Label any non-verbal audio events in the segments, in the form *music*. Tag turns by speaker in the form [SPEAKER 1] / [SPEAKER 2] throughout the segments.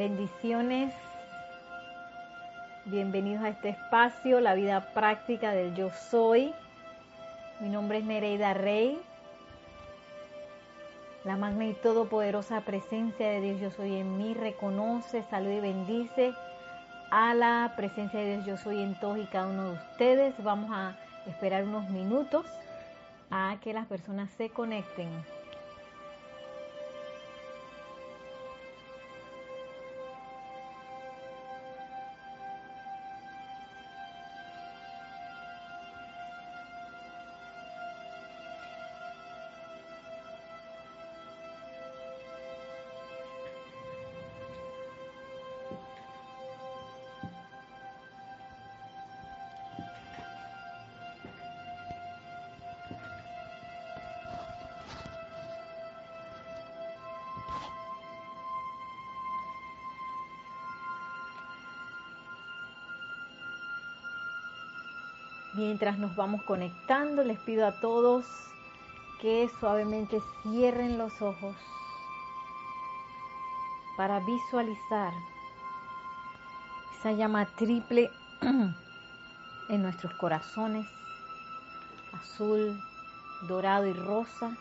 [SPEAKER 1] Bendiciones. Bienvenidos a este espacio, la vida práctica del yo soy. Mi nombre es Nereida Rey. La magna y todopoderosa presencia de Dios yo soy en mí reconoce, saluda y bendice a la presencia de Dios yo soy en todos y cada uno de ustedes. Vamos a esperar unos minutos a que las personas se conecten. Mientras nos vamos conectando, les pido a todos que suavemente cierren los ojos para visualizar esa llama triple *clears throat* en nuestros corazones, azul, dorado y rosa.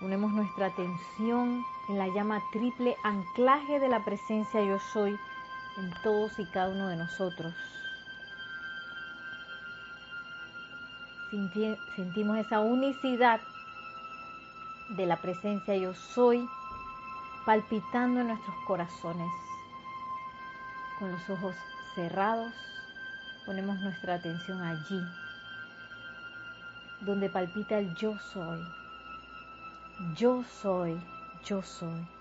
[SPEAKER 1] Ponemos nuestra atención en la llama triple anclaje de la presencia yo soy en todos y cada uno de nosotros. Sentimos esa unicidad de la presencia yo soy palpitando en nuestros corazones. Con los ojos cerrados ponemos nuestra atención allí, donde palpita el yo soy. Yo soy, yo soy.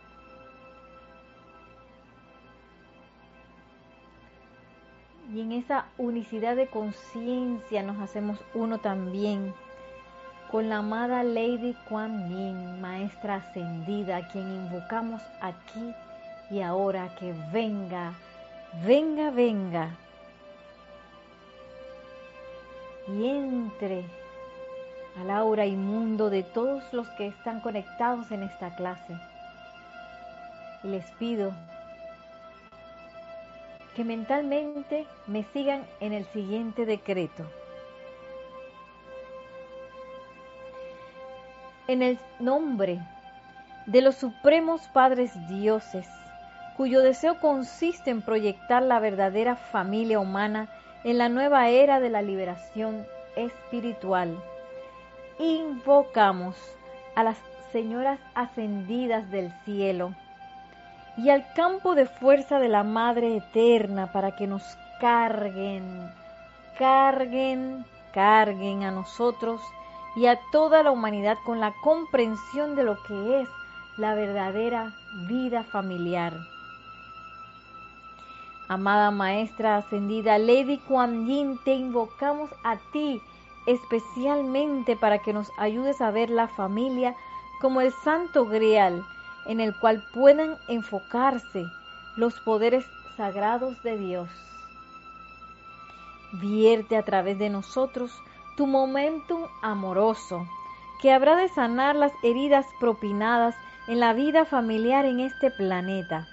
[SPEAKER 1] Y en esa unicidad de conciencia nos hacemos uno también con la amada Lady Kuan Yin, maestra ascendida, a quien invocamos aquí y ahora que venga, venga, venga y entre al aura inmundo de todos los que están conectados en esta clase. Y les pido que mentalmente me sigan en el siguiente decreto. En el nombre de los supremos padres dioses, cuyo deseo consiste en proyectar la verdadera familia humana en la nueva era de la liberación espiritual, invocamos a las señoras ascendidas del cielo, y al campo de fuerza de la Madre Eterna para que nos carguen, carguen, carguen a nosotros y a toda la humanidad con la comprensión de lo que es la verdadera vida familiar. Amada Maestra Ascendida Lady Kuan Yin, te invocamos a ti especialmente para que nos ayudes a ver la familia como el santo grial en el cual puedan enfocarse los poderes sagrados de Dios. Vierte a través de nosotros tu momentum amoroso, que habrá de sanar las heridas propinadas en la vida familiar en este planeta,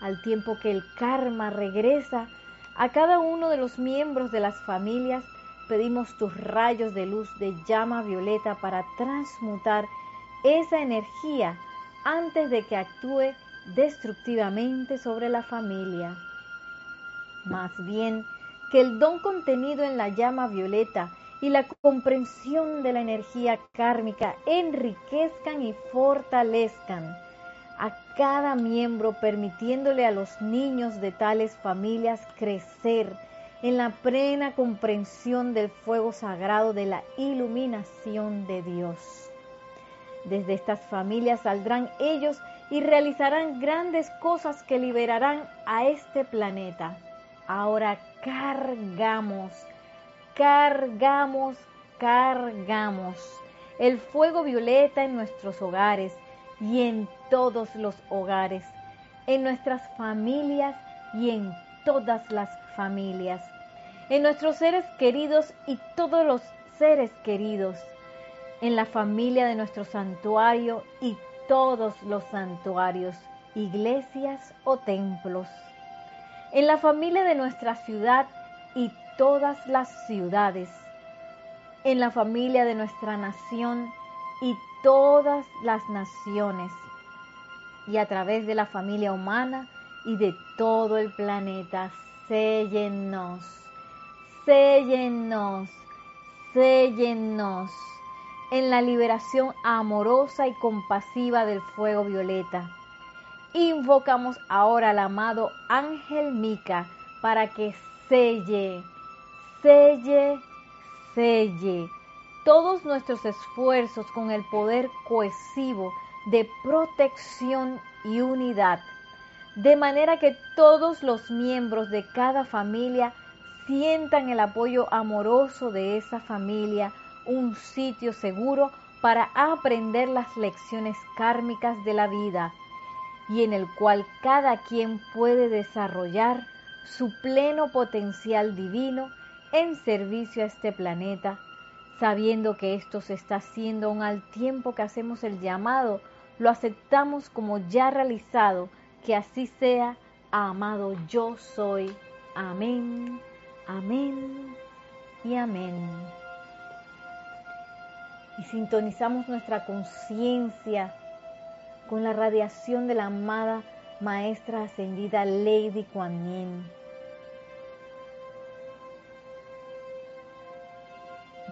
[SPEAKER 1] al tiempo que el karma regresa a cada uno de los miembros de las familias, pedimos tus rayos de luz de llama violeta para transmutar esa energía antes de que actúe destructivamente sobre la familia. Más bien, que el don contenido en la llama violeta y la comprensión de la energía kármica enriquezcan y fortalezcan a cada miembro, permitiéndole a los niños de tales familias crecer en la plena comprensión del fuego sagrado de la iluminación de Dios. Desde estas familias saldrán ellos y realizarán grandes cosas que liberarán a este planeta. Ahora cargamos, cargamos, cargamos el fuego violeta en nuestros hogares y en todos los hogares, en nuestras familias y en todas las familias, en nuestros seres queridos y todos los seres queridos en la familia de nuestro santuario y todos los santuarios iglesias o templos, en la familia de nuestra ciudad y todas las ciudades, en la familia de nuestra nación y todas las naciones, y a través de la familia humana y de todo el planeta. Séllennos, séllennos, séllennos en la liberación amorosa y compasiva del fuego violeta. Invocamos ahora al amado ángel Mica para que selle, selle, selle todos nuestros esfuerzos con el poder cohesivo de protección y unidad, de manera que todos los miembros de cada familia sientan el apoyo amoroso de esa familia, un sitio seguro para aprender las lecciones kármicas de la vida y en el cual cada quien puede desarrollar su pleno potencial divino en servicio a este planeta, sabiendo que esto se está haciendo aún al tiempo que hacemos el llamado, lo aceptamos como ya realizado, que así sea, amado yo soy. Amén, amén y amén. Y sintonizamos nuestra conciencia con la radiación de la amada Maestra Ascendida Lady Kuan Yin.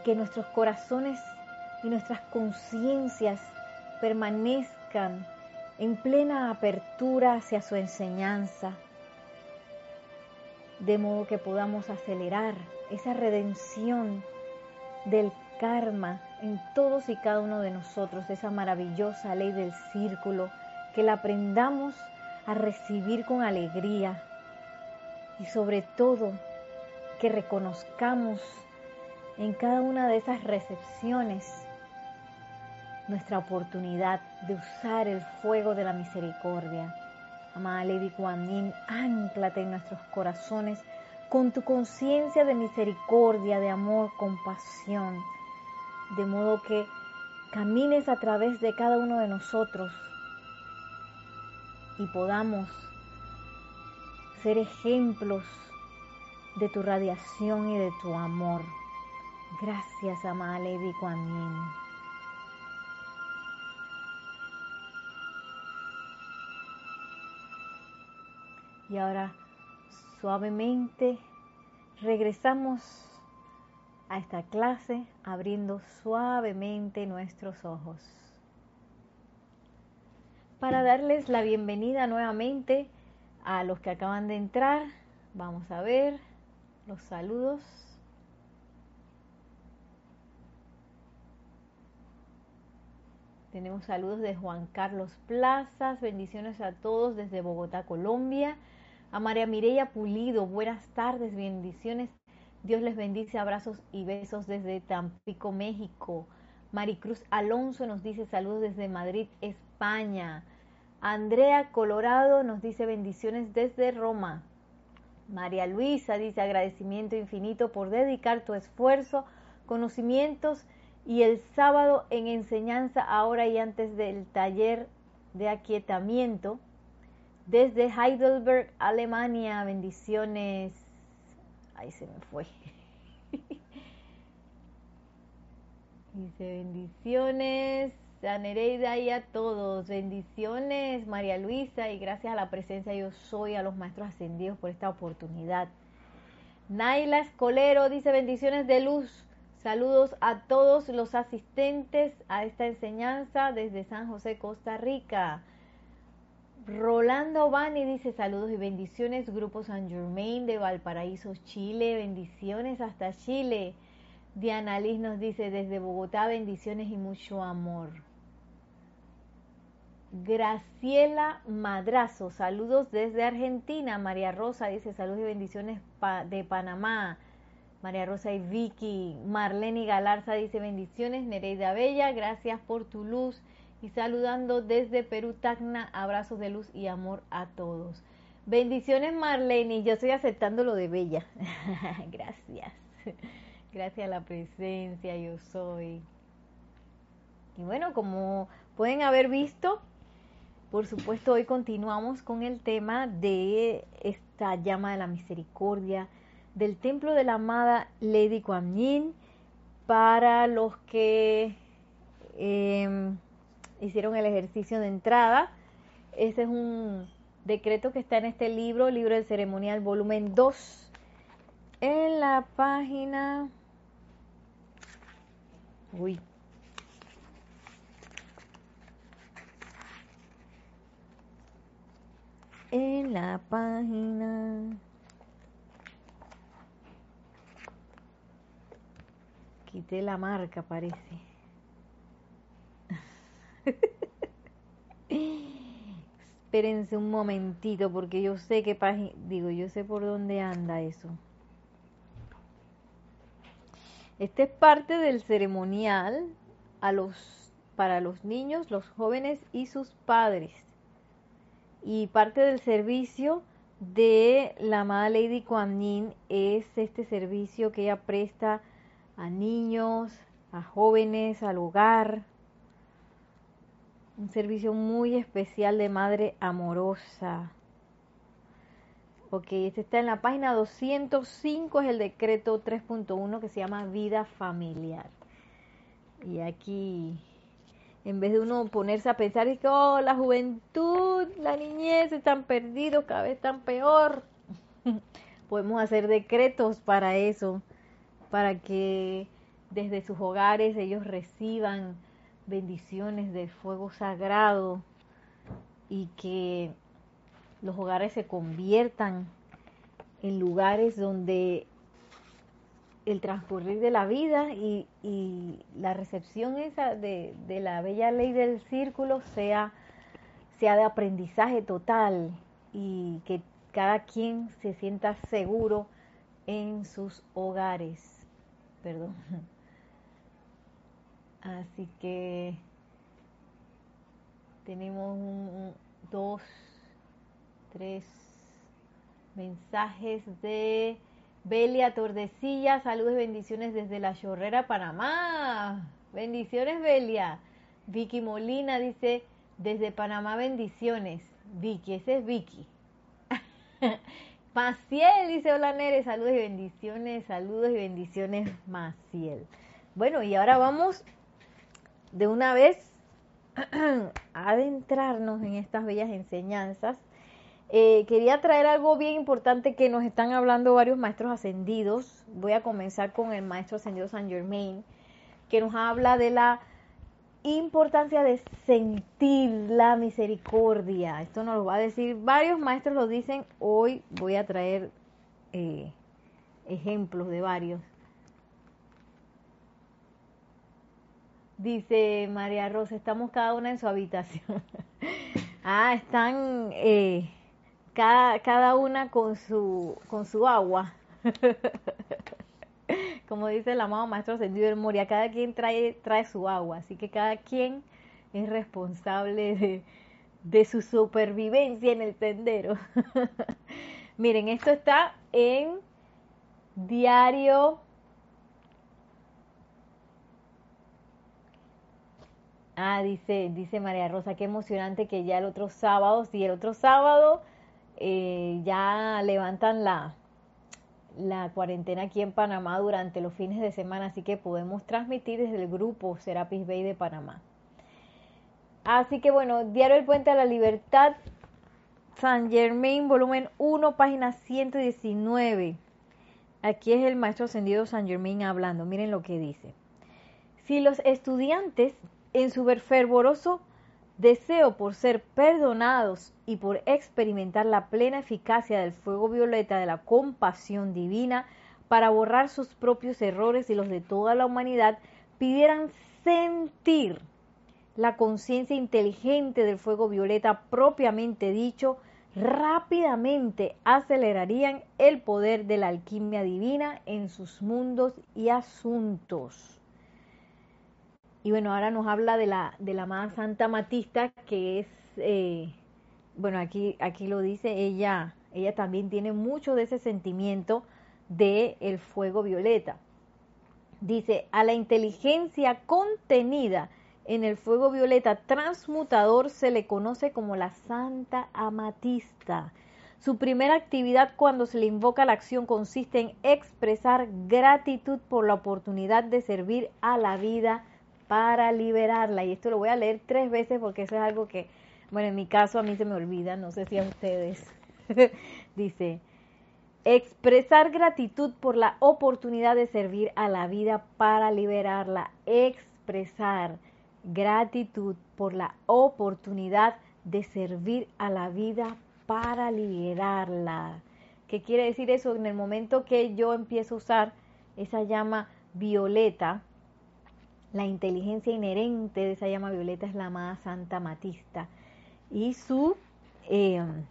[SPEAKER 1] Que nuestros corazones y nuestras conciencias permanezcan en plena apertura hacia su enseñanza, de modo que podamos acelerar esa redención del karma en todos y cada uno de nosotros, esa maravillosa ley del círculo, que la aprendamos a recibir con alegría y sobre todo que reconozcamos en cada una de esas recepciones nuestra oportunidad de usar el fuego de la misericordia. Amada Lady Kuan Yin, anclate en nuestros corazones con tu conciencia de misericordia, de amor, compasión, de modo que camines a través de cada uno de nosotros y podamos ser ejemplos de tu radiación y de tu amor. Gracias, amada Lady Kuan. Y ahora suavemente regresamos a esta clase abriendo suavemente nuestros ojos. Para darles la bienvenida nuevamente a los que acaban de entrar, vamos a ver los saludos. Tenemos saludos de Juan Carlos Plazas, bendiciones a todos desde Bogotá, Colombia. A María Mireya Pulido, buenas tardes, bendiciones. Dios les bendice, abrazos y besos desde Tampico, México. Maricruz Alonso nos dice saludos desde Madrid, España. Andrea Colorado nos dice bendiciones desde Roma. María Luisa dice agradecimiento infinito por dedicar tu esfuerzo, conocimientos y el sábado en enseñanza ahora y antes del taller de aquietamiento desde Heidelberg, Alemania. Bendiciones. Ahí se me fue. *laughs* Dice bendiciones a Nereida y a todos. Bendiciones María Luisa y gracias a la presencia yo soy a los maestros ascendidos por esta oportunidad. Naila Escolero dice bendiciones de luz. Saludos a todos los asistentes a esta enseñanza desde San José, Costa Rica. Rolando Bani dice saludos y bendiciones, Grupo San Germain de Valparaíso, Chile, bendiciones hasta Chile. Diana Liz nos dice desde Bogotá, bendiciones y mucho amor. Graciela Madrazo, saludos desde Argentina. María Rosa dice saludos y bendiciones de Panamá. María Rosa y Vicky. Marlene Galarza dice bendiciones. Nereida Bella, gracias por tu luz y saludando desde Perú, Tacna, abrazos de luz y amor a todos. Bendiciones Marlene, yo estoy aceptando lo de Bella. *laughs* Gracias. Gracias a la presencia, yo soy. Y bueno, como pueden haber visto, Por supuesto, hoy continuamos con el tema de esta llama de la misericordia del templo de la amada Lady Kuan Yin para los que em, hicieron el ejercicio de entrada. Ese es un decreto que está en este libro, libro del ceremonial, volumen 2, en la página... Uy, en la página. Quité la marca, parece. Espérense un momentito porque yo sé qué página, digo, yo sé por dónde anda eso. Este es parte del ceremonial a los, para los niños, los jóvenes y sus padres y parte del servicio de la amada Lady Kuan Yin es este servicio que ella presta a niños, a jóvenes, al hogar. Un servicio muy especial de madre amorosa. Ok, este está en la página 205, es el decreto 3.1 que se llama vida familiar. Y aquí en vez de uno ponerse a pensar y que, oh, la juventud, la niñez están perdidos, cada vez están peor. *laughs* Podemos hacer decretos para eso, para que desde sus hogares ellos reciban bendiciones de fuego sagrado y que los hogares se conviertan en lugares donde el transcurrir de la vida y, la recepción esa de, la bella ley del círculo sea, sea de aprendizaje total y que cada quien se sienta seguro en sus hogares. Perdón. Así que tenemos dos, tres mensajes de Belia Tordesilla, saludos y bendiciones desde La Chorrera, Panamá. Bendiciones, Belia. Vicky Molina dice, desde Panamá, bendiciones. Vicky, ese es Vicky. *laughs* Maciel dice, hola Nere, saludos y bendiciones, saludos y bendiciones, Maciel. Bueno, y ahora vamos de una vez *clears throat* adentrarnos en estas bellas enseñanzas eh, quería traer algo bien importante que nos están hablando varios maestros ascendidos. Voy a comenzar con el maestro ascendido San Germain, que nos habla de la importancia de sentir la misericordia. Esto nos lo va a decir, varios maestros lo dicen, hoy voy a traer eh, ejemplos de varios. Dice María Rosa, estamos cada una en su habitación. *laughs* ah, están... Eh, cada, una con su, con su agua. *laughs* Como dice el amado maestro ascendido del Moria, cada quien trae, trae su agua, así que cada quien es responsable de, de su supervivencia en el sendero. *laughs* Miren, esto está en diario Ah, dice, dice María Rosa, qué emocionante que ya el otro sábado, sí, el otro sábado eh, ya levantan la, la cuarentena aquí en Panamá durante los fines de semana, así que podemos transmitir desde el grupo Serapis Bay de Panamá. Así que bueno, Diario El Puente a la Libertad, San Germain, volumen 1, página 119. Aquí es el maestro ascendido San Germain hablando. Miren lo que dice. Si los estudiantes en su fervoroso deseo por ser perdonados y por experimentar la plena eficacia del fuego violeta de la compasión divina para borrar sus propios errores y los de toda la humanidad, pidieran sentir la conciencia inteligente del fuego violeta propiamente dicho, rápidamente acelerarían el poder de la alquimia divina en sus mundos y asuntos. Y bueno, ahora nos habla de la, de la amada Santa Matista, que es, eh, bueno, aquí, aquí lo dice, ella, ella también tiene mucho de ese sentimiento de el fuego violeta. Dice, a la inteligencia contenida en el fuego violeta transmutador se le conoce como la Santa Amatista. Su primera actividad cuando se le invoca la acción consiste en expresar gratitud por la oportunidad de servir a la vida para liberarla. Y esto lo voy a leer tres veces porque eso es algo que, bueno, en mi caso a mí se me olvida, no sé si a ustedes. *laughs* Dice, expresar gratitud por la oportunidad de servir a la vida para liberarla. Expresar gratitud por la oportunidad de servir a la vida para liberarla. ¿Qué quiere decir eso? En el momento que yo empiezo a usar esa llama violeta, la inteligencia inherente de esa llama violeta es la amada Santa Matista. Y su, em,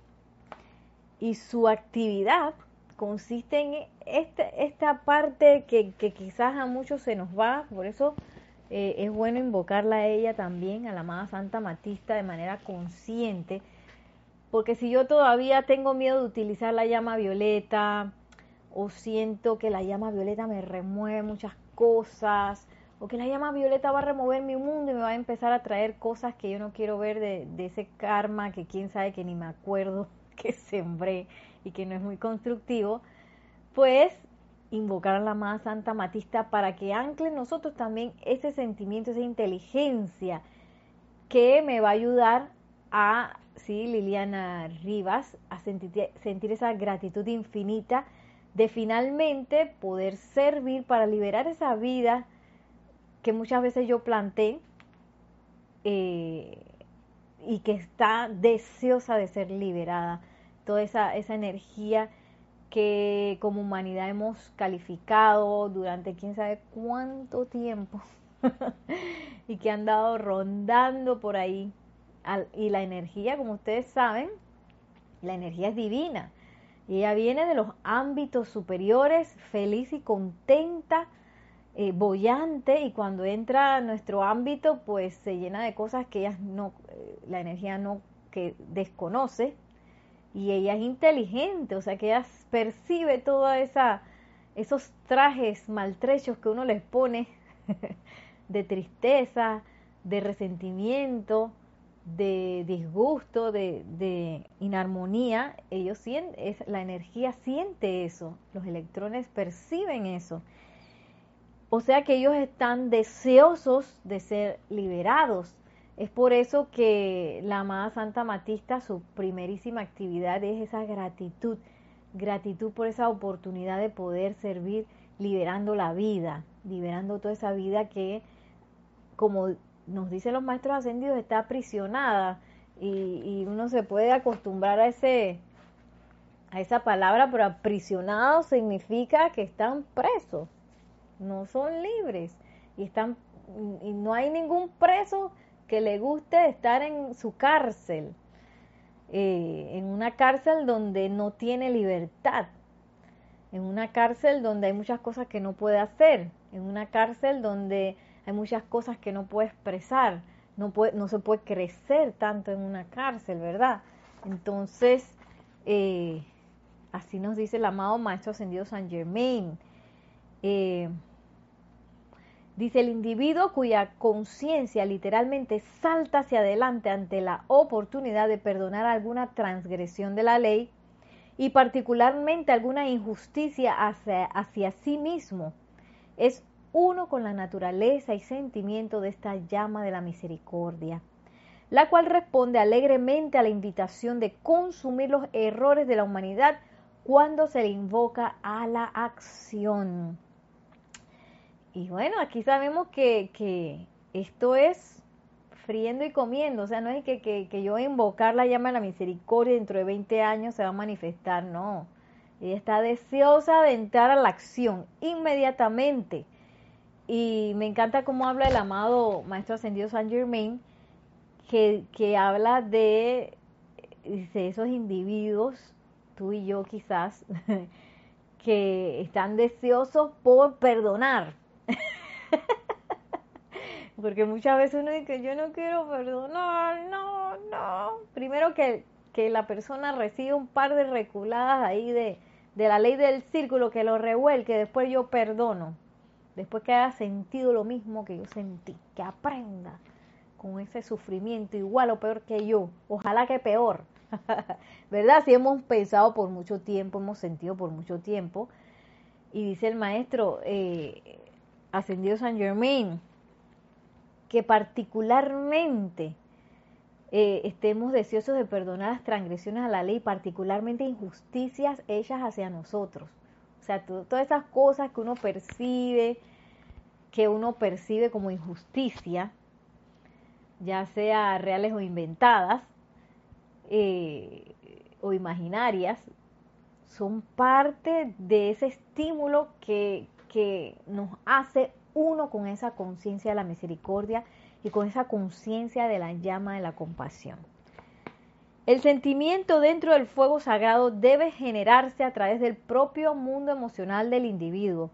[SPEAKER 1] y su actividad consiste en este, esta parte que, que quizás a muchos se nos va, por eso eh, es bueno invocarla a ella también, a la amada Santa Matista, de manera consciente, porque si yo todavía tengo miedo de utilizar la llama violeta, o siento que la llama violeta me remueve muchas cosas, o que la llama violeta va a remover mi mundo y me va a empezar a traer cosas que yo no quiero ver de, ese karma que quién sabe que ni me acuerdo *laughs* que sembré y que no es muy constructivo, pues invocar a la más Santa Matista para que ancle en nosotros también ese sentimiento, esa inteligencia que me va a ayudar a, sí, Liliana Rivas, a sentir, sentir esa gratitud infinita de finalmente poder servir para liberar esa vida que muchas veces yo planté eh, y que está deseosa de ser liberada. Toda esa, esa energía que como humanidad hemos calificado durante quién sabe cuánto tiempo *laughs* y que han dado rondando por ahí. Y la energía, como ustedes saben, la energía es divina. Y ella viene de los ámbitos superiores, feliz y contenta, eh, bollante, y cuando entra a nuestro ámbito, pues se llena de cosas que ella no, eh, la energía no, que desconoce, y ella es inteligente, o sea que ella percibe toda esa esos trajes maltrechos que uno les pone *laughs* de tristeza, de resentimiento, de disgusto, de, de inarmonía, ellos sienten, es, la energía siente eso, los electrones perciben eso. O sea que ellos están deseosos de ser liberados. Es por eso que la amada Santa Matista, su primerísima actividad es esa gratitud, gratitud por esa oportunidad de poder servir liberando la vida, liberando toda esa vida que, como nos dicen los maestros ascendidos, está aprisionada. Y, uno se puede acostumbrar a ese a esa palabra, pero aprisionado significa que están presos, no son libres y están y no hay ningún preso que le guste estar en su cárcel, eh, en una cárcel donde no tiene libertad, en una cárcel donde hay muchas cosas que no puede hacer, en una cárcel donde hay muchas cosas que no puede expresar, no, puede, no se puede crecer tanto en una cárcel, ¿verdad? Entonces, eh, así nos dice el amado Maestro Ascendido San Germain. Eh, Dice el individuo cuya conciencia literalmente salta hacia adelante ante la oportunidad de perdonar alguna transgresión de la ley y particularmente alguna injusticia hacia, hacia sí mismo, es uno con la naturaleza y sentimiento de esta llama de la misericordia, la cual responde alegremente a la invitación de consumir los errores de la humanidad cuando se le invoca a la acción. Y bueno, aquí sabemos que, que esto es friendo y comiendo, o sea, no es que, que, que, yo invocar la llama de la misericordia dentro de 20 años se va a manifestar, no. Ella está deseosa de entrar a la acción inmediatamente. Y me encanta cómo habla el amado Maestro Ascendido San Germain, que, que habla de, dice, esos individuos, tú y yo quizás, *laughs* que están deseosos por perdonar, *laughs* Porque muchas veces uno dice yo no quiero perdonar, no, no. Primero que, que la persona recibe un par de reculadas ahí de, de la ley del círculo que lo revuelque, después yo perdono. Después que haya sentido lo mismo que yo sentí, que aprenda. con ese sufrimiento igual o peor que yo, ojalá que peor, *laughs* ¿verdad? Si hemos pensado por mucho tiempo, hemos sentido por mucho tiempo, y dice el maestro eh, ascendido San Germain, que particularmente eh, estemos deseosos de perdonar las transgresiones a la ley, particularmente injusticias hechas hacia nosotros. O sea, todas esas cosas que uno percibe, que uno percibe como injusticia, ya sea reales o inventadas, eh, o imaginarias, son parte de ese estímulo que, que nos hace uno con esa conciencia de la misericordia y con esa conciencia de la llama de la compasión. El sentimiento dentro del fuego sagrado debe generarse a través del propio mundo emocional del individuo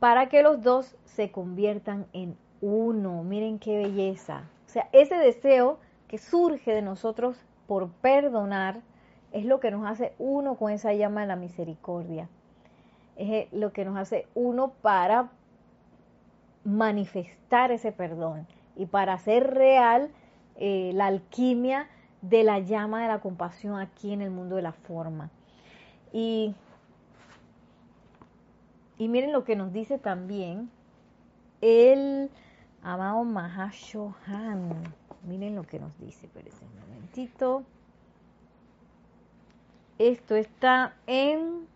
[SPEAKER 1] para que los dos se conviertan en uno. Miren qué belleza. O sea, ese deseo que surge de nosotros por perdonar es lo que nos hace uno con esa llama de la misericordia. Es lo que nos hace uno para manifestar ese perdón y para hacer real eh, la alquimia de la llama de la compasión aquí en el mundo de la forma. Y, y miren lo que nos dice también el amado Mahashohan. Miren lo que nos dice, espérense un momentito. Esto está en,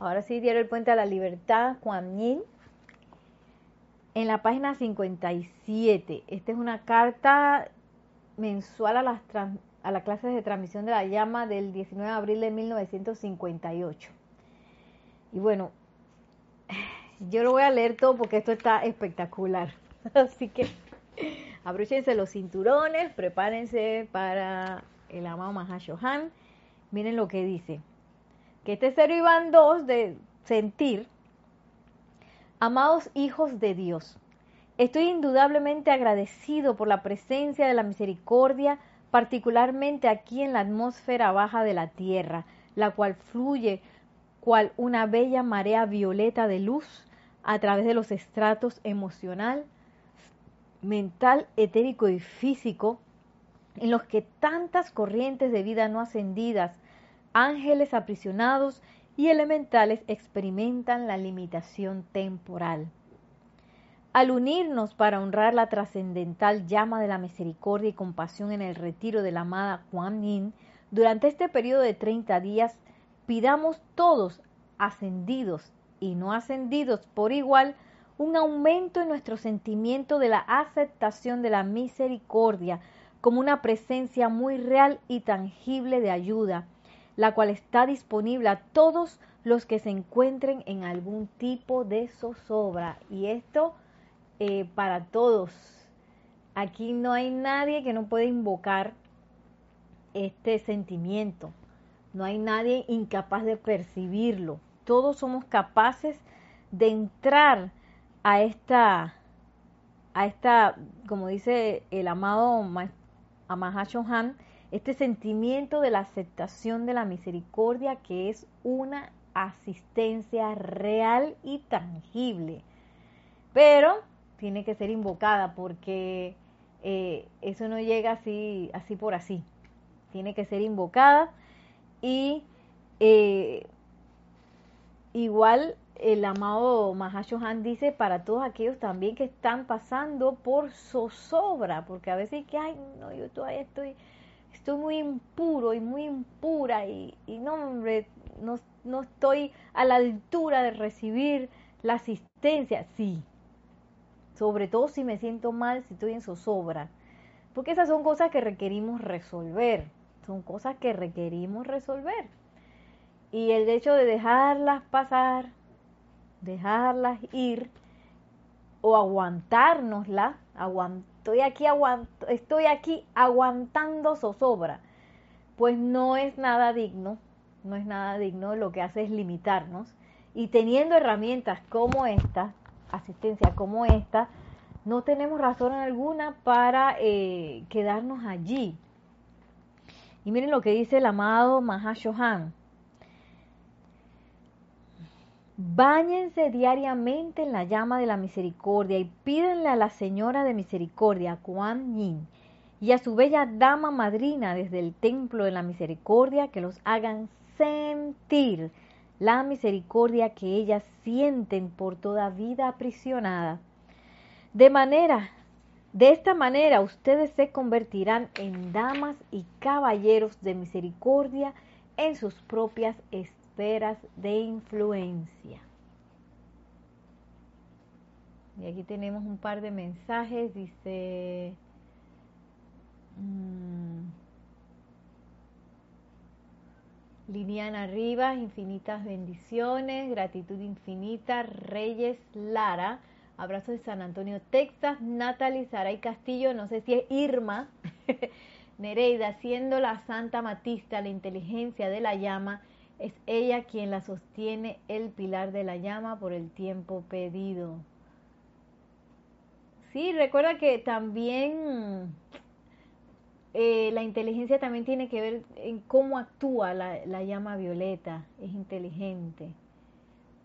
[SPEAKER 1] ahora sí, Diario el Puente a la Libertad, Juan Yin en la página 57. Esta es una carta mensual a las, a las clases de transmisión de la llama del 19 de abril de 1958. Y bueno, yo lo voy a leer todo porque esto está espectacular. *laughs* Así que abróchense los cinturones, prepárense para el amado Mahashohan. Miren lo que dice. Que este 0 Iván 2 de sentir Amados hijos de Dios, estoy indudablemente agradecido por la presencia de la misericordia, particularmente aquí en la atmósfera baja de la tierra, la cual fluye cual una bella marea violeta de luz a través de los estratos emocional, mental, etérico y físico, en los que tantas corrientes de vida no ascendidas, ángeles aprisionados y elementales experimentan la limitación temporal. Al unirnos para honrar la trascendental llama de la misericordia y compasión en el retiro de la amada Kuan Yin, durante este periodo de 30 días, pidamos todos, ascendidos y no ascendidos por igual, un aumento en nuestro sentimiento de la aceptación de la misericordia como una presencia muy real y tangible de ayuda, la cual está disponible a todos los que se encuentren en algún tipo de zozobra. Y esto eh, para todos. Aquí no hay nadie que no pueda invocar este sentimiento. No hay nadie incapaz de percibirlo. Todos somos capaces de entrar a esta, a esta, como dice el amado Han, este sentimiento de la aceptación de la misericordia que es una asistencia real y tangible. Pero tiene que ser invocada porque eh, eso no llega así, así por así. Tiene que ser invocada y eh, igual el amado Mahashohan dice para todos aquellos también que están pasando por zozobra, porque a veces que, ay, no, yo todavía estoy estoy muy impuro y muy impura y, no, hombre, no, no estoy a la altura de recibir la asistencia. Sí, sobre todo si me siento mal, si estoy en zozobra. Porque esas son cosas que requerimos resolver, son cosas que requerimos resolver. Y el hecho de dejarlas pasar, dejarlas ir o aguantárnoslas, aguant estoy aquí, estoy aquí aguantando zozobra, pues no es nada digno, no es nada digno, lo que hace es limitarnos. Y teniendo herramientas como esta, asistencia como esta, no tenemos razón alguna para eh, quedarnos allí. Y miren lo que dice el amado Mahashohan. Báñense diariamente en la llama de la misericordia y pídenle a la Señora de Misericordia, Kuan Yin, y a su bella dama madrina desde el templo de la misericordia que los hagan sentir la misericordia que ellas sienten por toda vida aprisionada. De manera, de esta manera ustedes se convertirán en damas y caballeros de misericordia en sus propias de influencia. Y aquí tenemos un par de mensajes, dice... Mm, Liliana Rivas, infinitas bendiciones, gratitud infinita, Reyes Lara, abrazo de San Antonio, Texas, Natalie Saray Castillo, no sé si es Irma, *laughs* Nereida, siendo la Santa Matista, la inteligencia de la llama, es ella quien la sostiene el pilar de la llama por el tiempo pedido. Sí, recuerda que también eh, la inteligencia también tiene que ver en cómo actúa la, la, llama violeta, es inteligente.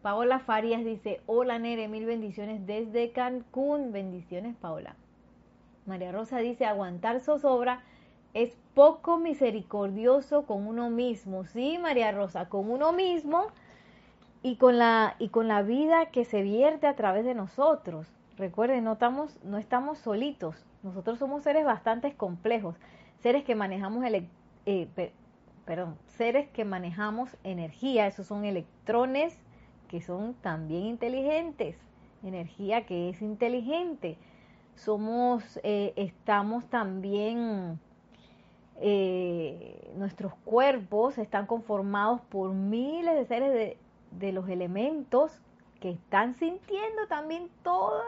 [SPEAKER 1] Paola Farias dice, hola Nere, mil bendiciones desde Cancún, bendiciones Paola. María Rosa dice, aguantar zozobra es poco misericordioso con uno mismo. Sí, María Rosa, con uno mismo y con la, y con la vida que se vierte a través de nosotros. Recuerden, no estamos, no estamos solitos, nosotros somos seres bastante complejos, seres que manejamos eh, perdón, seres que manejamos energía, esos son electrones que son también inteligentes, energía que es inteligente. Somos, eh, estamos también, eh, nuestros cuerpos están conformados por miles de seres de, los elementos que están sintiendo también toda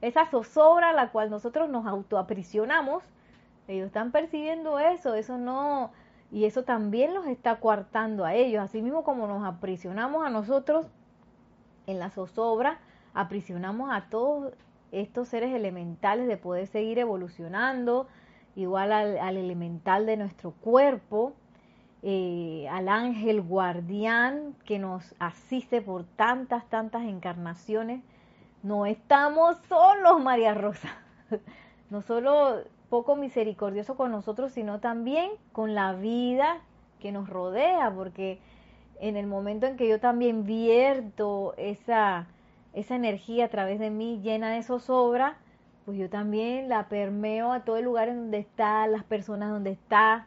[SPEAKER 1] esa zozobra a la cual nosotros nos autoaprisionamos, ellos están percibiendo eso, eso no, y eso también los está coartando a ellos, así mismo como nos aprisionamos a nosotros en la zozobra, aprisionamos a todos estos seres elementales de poder seguir evolucionando, igual al, elemental de nuestro cuerpo, eh, al ángel guardián que nos asiste por tantas, tantas encarnaciones no estamos solos, María Rosa. *laughs* No solo poco misericordioso con nosotros, sino también con la vida que nos rodea, porque en el momento en que yo también vierto esa, esa energía a través de mí llena de zozobra, pues yo también la permeo a todo el lugar en donde está, las personas donde está.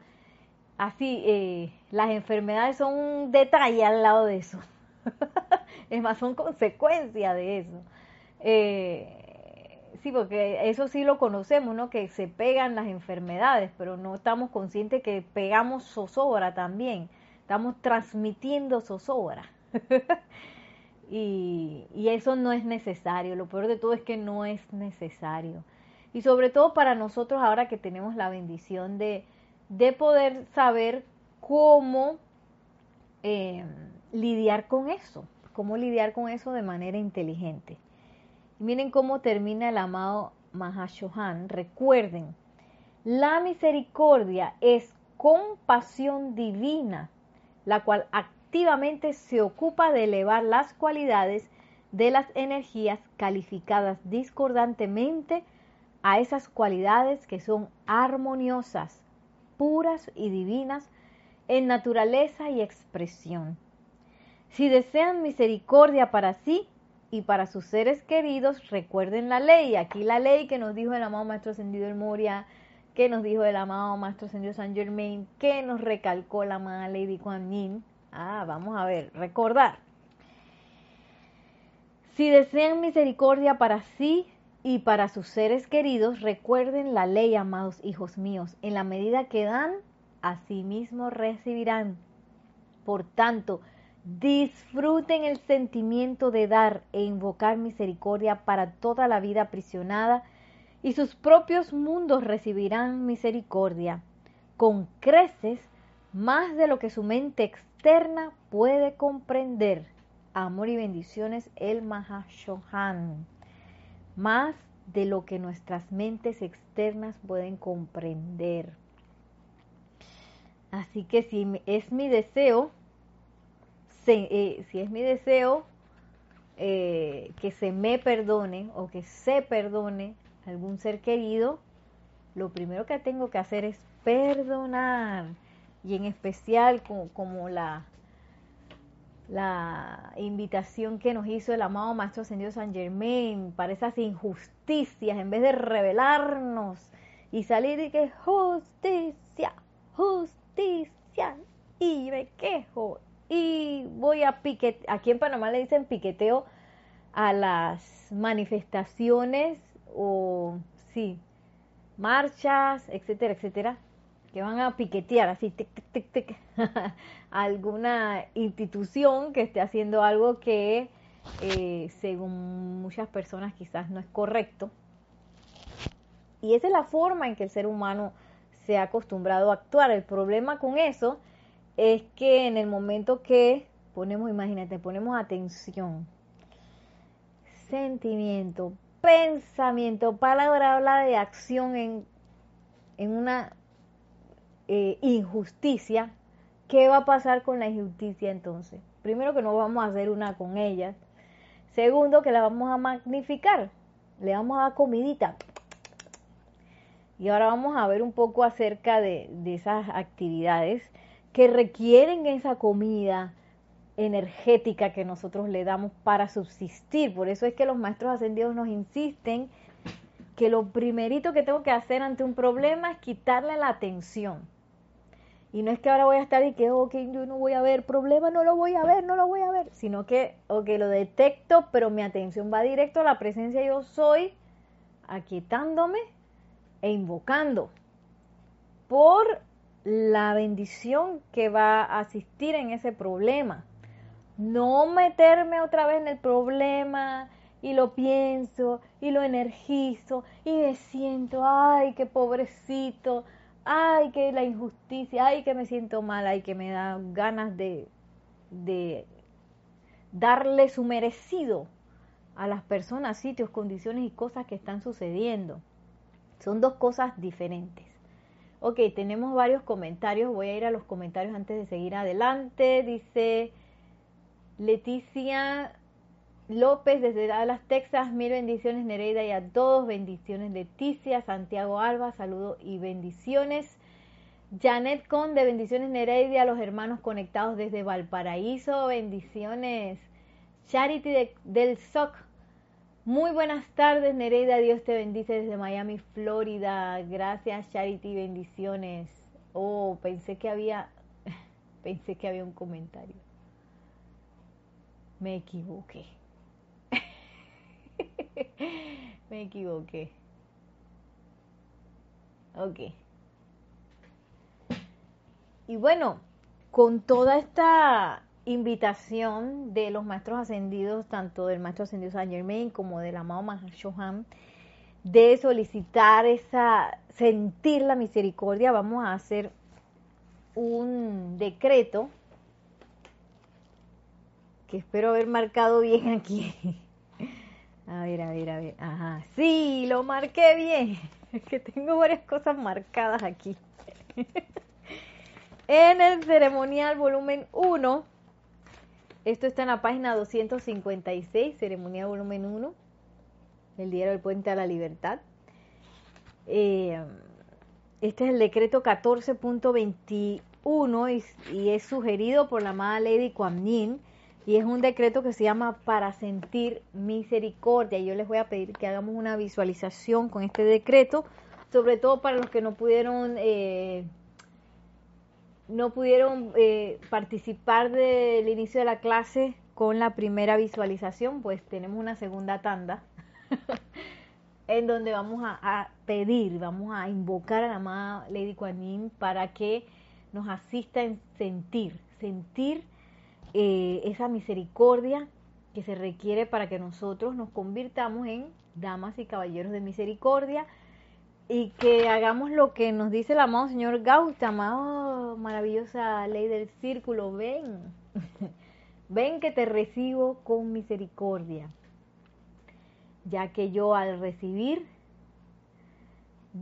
[SPEAKER 1] Así, eh, las enfermedades son un detalle al lado de eso. *laughs* es más, son consecuencia de eso. Eh, sí, porque eso sí lo conocemos, ¿no? Que se pegan las enfermedades, pero no estamos conscientes que pegamos zozobra también. Estamos transmitiendo zozobra. *laughs* y, y eso no es necesario. Lo peor de todo es que no es necesario. Y sobre todo para nosotros ahora que tenemos la bendición de, de poder saber cómo eh, lidiar con eso, cómo lidiar con eso de manera inteligente. Miren cómo termina el amado Mahashohan. Recuerden, la misericordia es compasión divina, la cual se ocupa de elevar las cualidades de las energías calificadas discordantemente a esas cualidades que son armoniosas, puras y divinas en naturaleza y expresión. Si desean misericordia para sí, y para sus seres queridos recuerden la ley. Aquí la ley que nos dijo el amado Maestro Ascendido el Moria, que nos dijo el amado Maestro Ascendido San Germain, que nos recalcó la amada Lady Kuan Yin. Ah, vamos a ver, recordar. Si desean misericordia para sí y para sus seres queridos, recuerden la ley, amados hijos míos. En la medida que dan, asimismo recibirán. Por tanto, Disfruten el sentimiento de dar e invocar misericordia para toda la vida aprisionada y sus propios mundos recibirán misericordia con creces más de lo que su mente externa puede comprender. Amor y bendiciones, el Mahashohan. Más de lo que nuestras mentes externas pueden comprender. Así que si es mi deseo eh, si es mi deseo eh, que se me perdone o que se perdone algún ser querido, lo primero que tengo que hacer es perdonar. Y en especial como, la, la invitación que nos hizo el amado Maestro Ascendido San Germain para esas injusticias, en vez de rebelarnos y salir y que justicia, justicia, y me quejo, y voy a piquetear, aquí en Panamá le dicen piqueteo a las manifestaciones o, sí, marchas, etcétera, etcétera, que van a piquetear así, tic, tic, tic, *laughs* alguna institución que esté haciendo algo que eh, según muchas personas quizás no es correcto. Y esa es la forma en que el ser humano se ha acostumbrado a actuar. El problema con eso es que en el momento que ponemos, imagínate, ponemos atención, sentimiento, pensamiento, palabra habla de acción en, en una eh, injusticia, ¿qué va a pasar con la injusticia entonces? Primero que no vamos a hacer una con ellas. Segundo, que la vamos a magnificar. Le vamos a dar comidita. Y ahora vamos a ver un poco acerca de, de esas actividades que requieren esa comida energética que nosotros le damos para subsistir. Por eso es que los maestros ascendidos nos insisten que lo primerito que tengo que hacer ante un problema es quitarle la atención. Y no es que ahora voy a estar y que, ok, yo no voy a ver problema, no lo voy a ver, no lo voy a ver, sino que, ok, lo detecto, pero mi atención va directo a la presencia yo soy, aquietándome e invocando por la bendición que va a asistir en ese problema. No meterme otra vez en el problema y lo pienso y lo energizo y me siento, ay, qué pobrecito, ay, que la injusticia, ay, que me siento mal, ay, que me da ganas de, de darle su merecido a las personas, sitios, condiciones y cosas que están sucediendo. Son dos cosas diferentes. Ok, tenemos varios comentarios. Voy a ir a los comentarios antes de seguir adelante. Dice Leticia López desde Dallas, Texas. Mil bendiciones, Nereida, y a todos. Bendiciones, Leticia. Santiago Alba, saludo y bendiciones. Janet Conde, bendiciones, Nereida. Los hermanos conectados desde Valparaíso. Bendiciones. Charity del SOC. Muy buenas tardes, Nereida. Dios te bendice desde Miami, Florida. Gracias, Charity. Bendiciones. Oh, pensé que había, *laughs* pensé que había un comentario. Me equivoqué. *laughs* Me equivoqué. Ok. Y bueno, con toda esta invitación de los maestros ascendidos, tanto del maestro ascendido Saint Germain como del amado Mahashohan, de solicitar esa, sentir la misericordia, vamos a hacer un decreto que espero haber marcado bien aquí. *laughs* A ver, a ver, a ver. Ajá, sí, lo marqué bien. *laughs* Es que tengo varias cosas marcadas aquí. *laughs* En el ceremonial volumen 1 esto está en la página 256, ceremonia volumen 1, el diario del Puente a la Libertad. Eh, este es el decreto 14.21 y, es sugerido por la amada Lady Kuan y es un decreto que se llama para sentir misericordia. Yo les voy a pedir que hagamos una visualización con este decreto, sobre todo para los que no pudieron eh, no pudieron eh, participar del inicio de la clase con la primera visualización, pues tenemos una segunda tanda *laughs* en donde vamos a, pedir, vamos a invocar a la amada Lady Kuan para que nos asista en sentir, sentir eh, esa misericordia que se requiere para que nosotros nos convirtamos en damas y caballeros de misericordia, y que hagamos lo que nos dice el amado señor Gautama, oh, maravillosa ley del círculo, ven, *laughs* ven que te recibo con misericordia, ya que yo al recibir,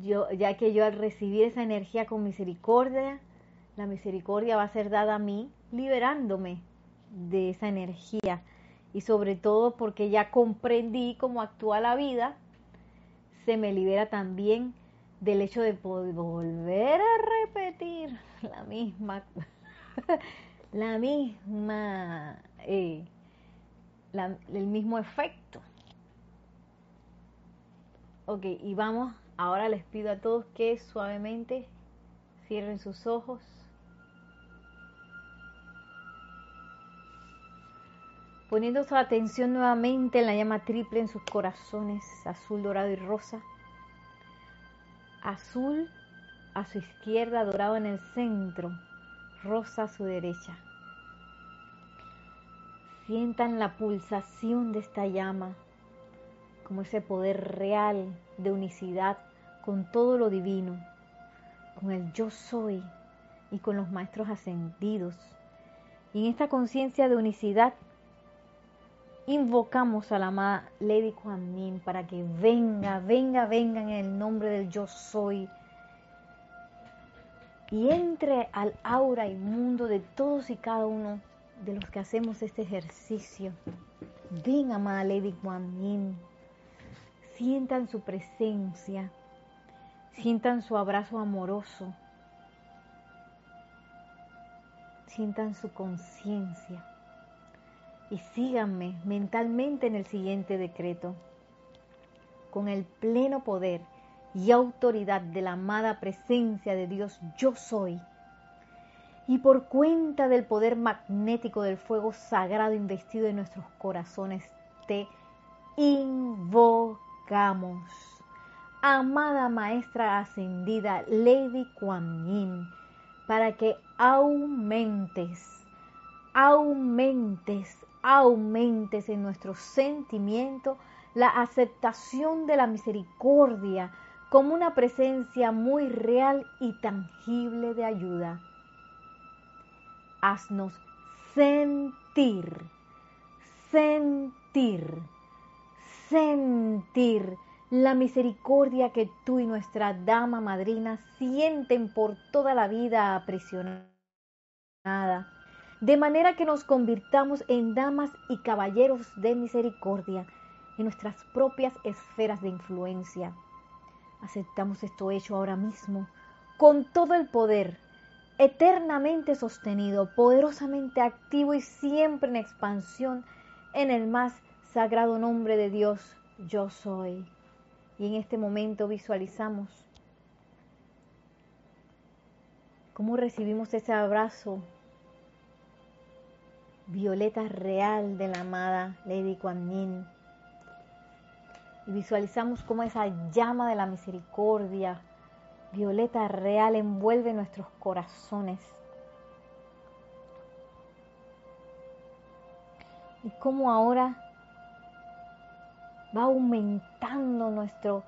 [SPEAKER 1] yo, ya que yo al recibir esa energía con misericordia, la misericordia va a ser dada a mí, liberándome de esa energía y sobre todo porque ya comprendí cómo actúa la vida, se me libera también del hecho de poder volver a repetir la misma, *laughs* la misma, eh, el mismo efecto. Ok, y vamos, ahora les pido a todos que suavemente cierren sus ojos. Poniendo su atención nuevamente en la llama triple en sus corazones, azul, dorado y rosa azul a su izquierda, dorado en el centro, rosa a su derecha. Sientan la pulsación de esta llama como ese poder real de unicidad con todo lo divino, con el yo soy y con los maestros ascendidos. Y en esta conciencia de unicidad invocamos a la amada Lady Kuan para que venga, venga, venga en el nombre del yo soy y entre al aura y mundo de todos y cada uno de los que hacemos este ejercicio. Ven, amada Lady Kuan Yin, sientan su presencia, sientan su abrazo amoroso, sientan su conciencia y síganme mentalmente en el siguiente decreto. Con el pleno poder y autoridad de la amada presencia de Dios yo soy, y por cuenta del poder magnético del fuego sagrado investido en nuestros corazones, te invocamos. Amada Maestra Ascendida Lady Kuan Yin, para que aumentes, aumentes, aumentes en nuestro sentimiento la aceptación de la misericordia como una presencia muy real y tangible de ayuda. Haznos sentir, sentir, sentir la misericordia que tú y nuestra dama madrina sienten por toda la vida aprisionada de manera que nos convirtamos en damas y caballeros de misericordia en nuestras propias esferas de influencia. Aceptamos esto hecho ahora mismo, con todo el poder, eternamente sostenido, poderosamente activo y siempre en expansión en el más sagrado nombre de Dios, yo soy. Y en este momento visualizamos cómo recibimos ese abrazo violeta real de la amada Lady Kuan. Y visualizamos cómo esa llama de la misericordia, violeta real, envuelve nuestros corazones. Y cómo ahora va aumentando nuestro,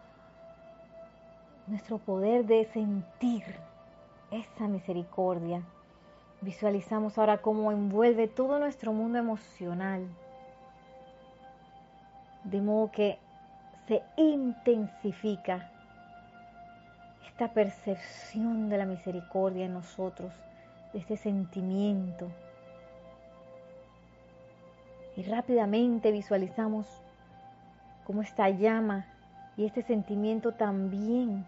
[SPEAKER 1] nuestro poder de sentir esa misericordia. Visualizamos ahora cómo envuelve todo nuestro mundo emocional. De modo que se intensifica esta percepción de la misericordia en nosotros, de este sentimiento. Y rápidamente visualizamos cómo esta llama y este sentimiento también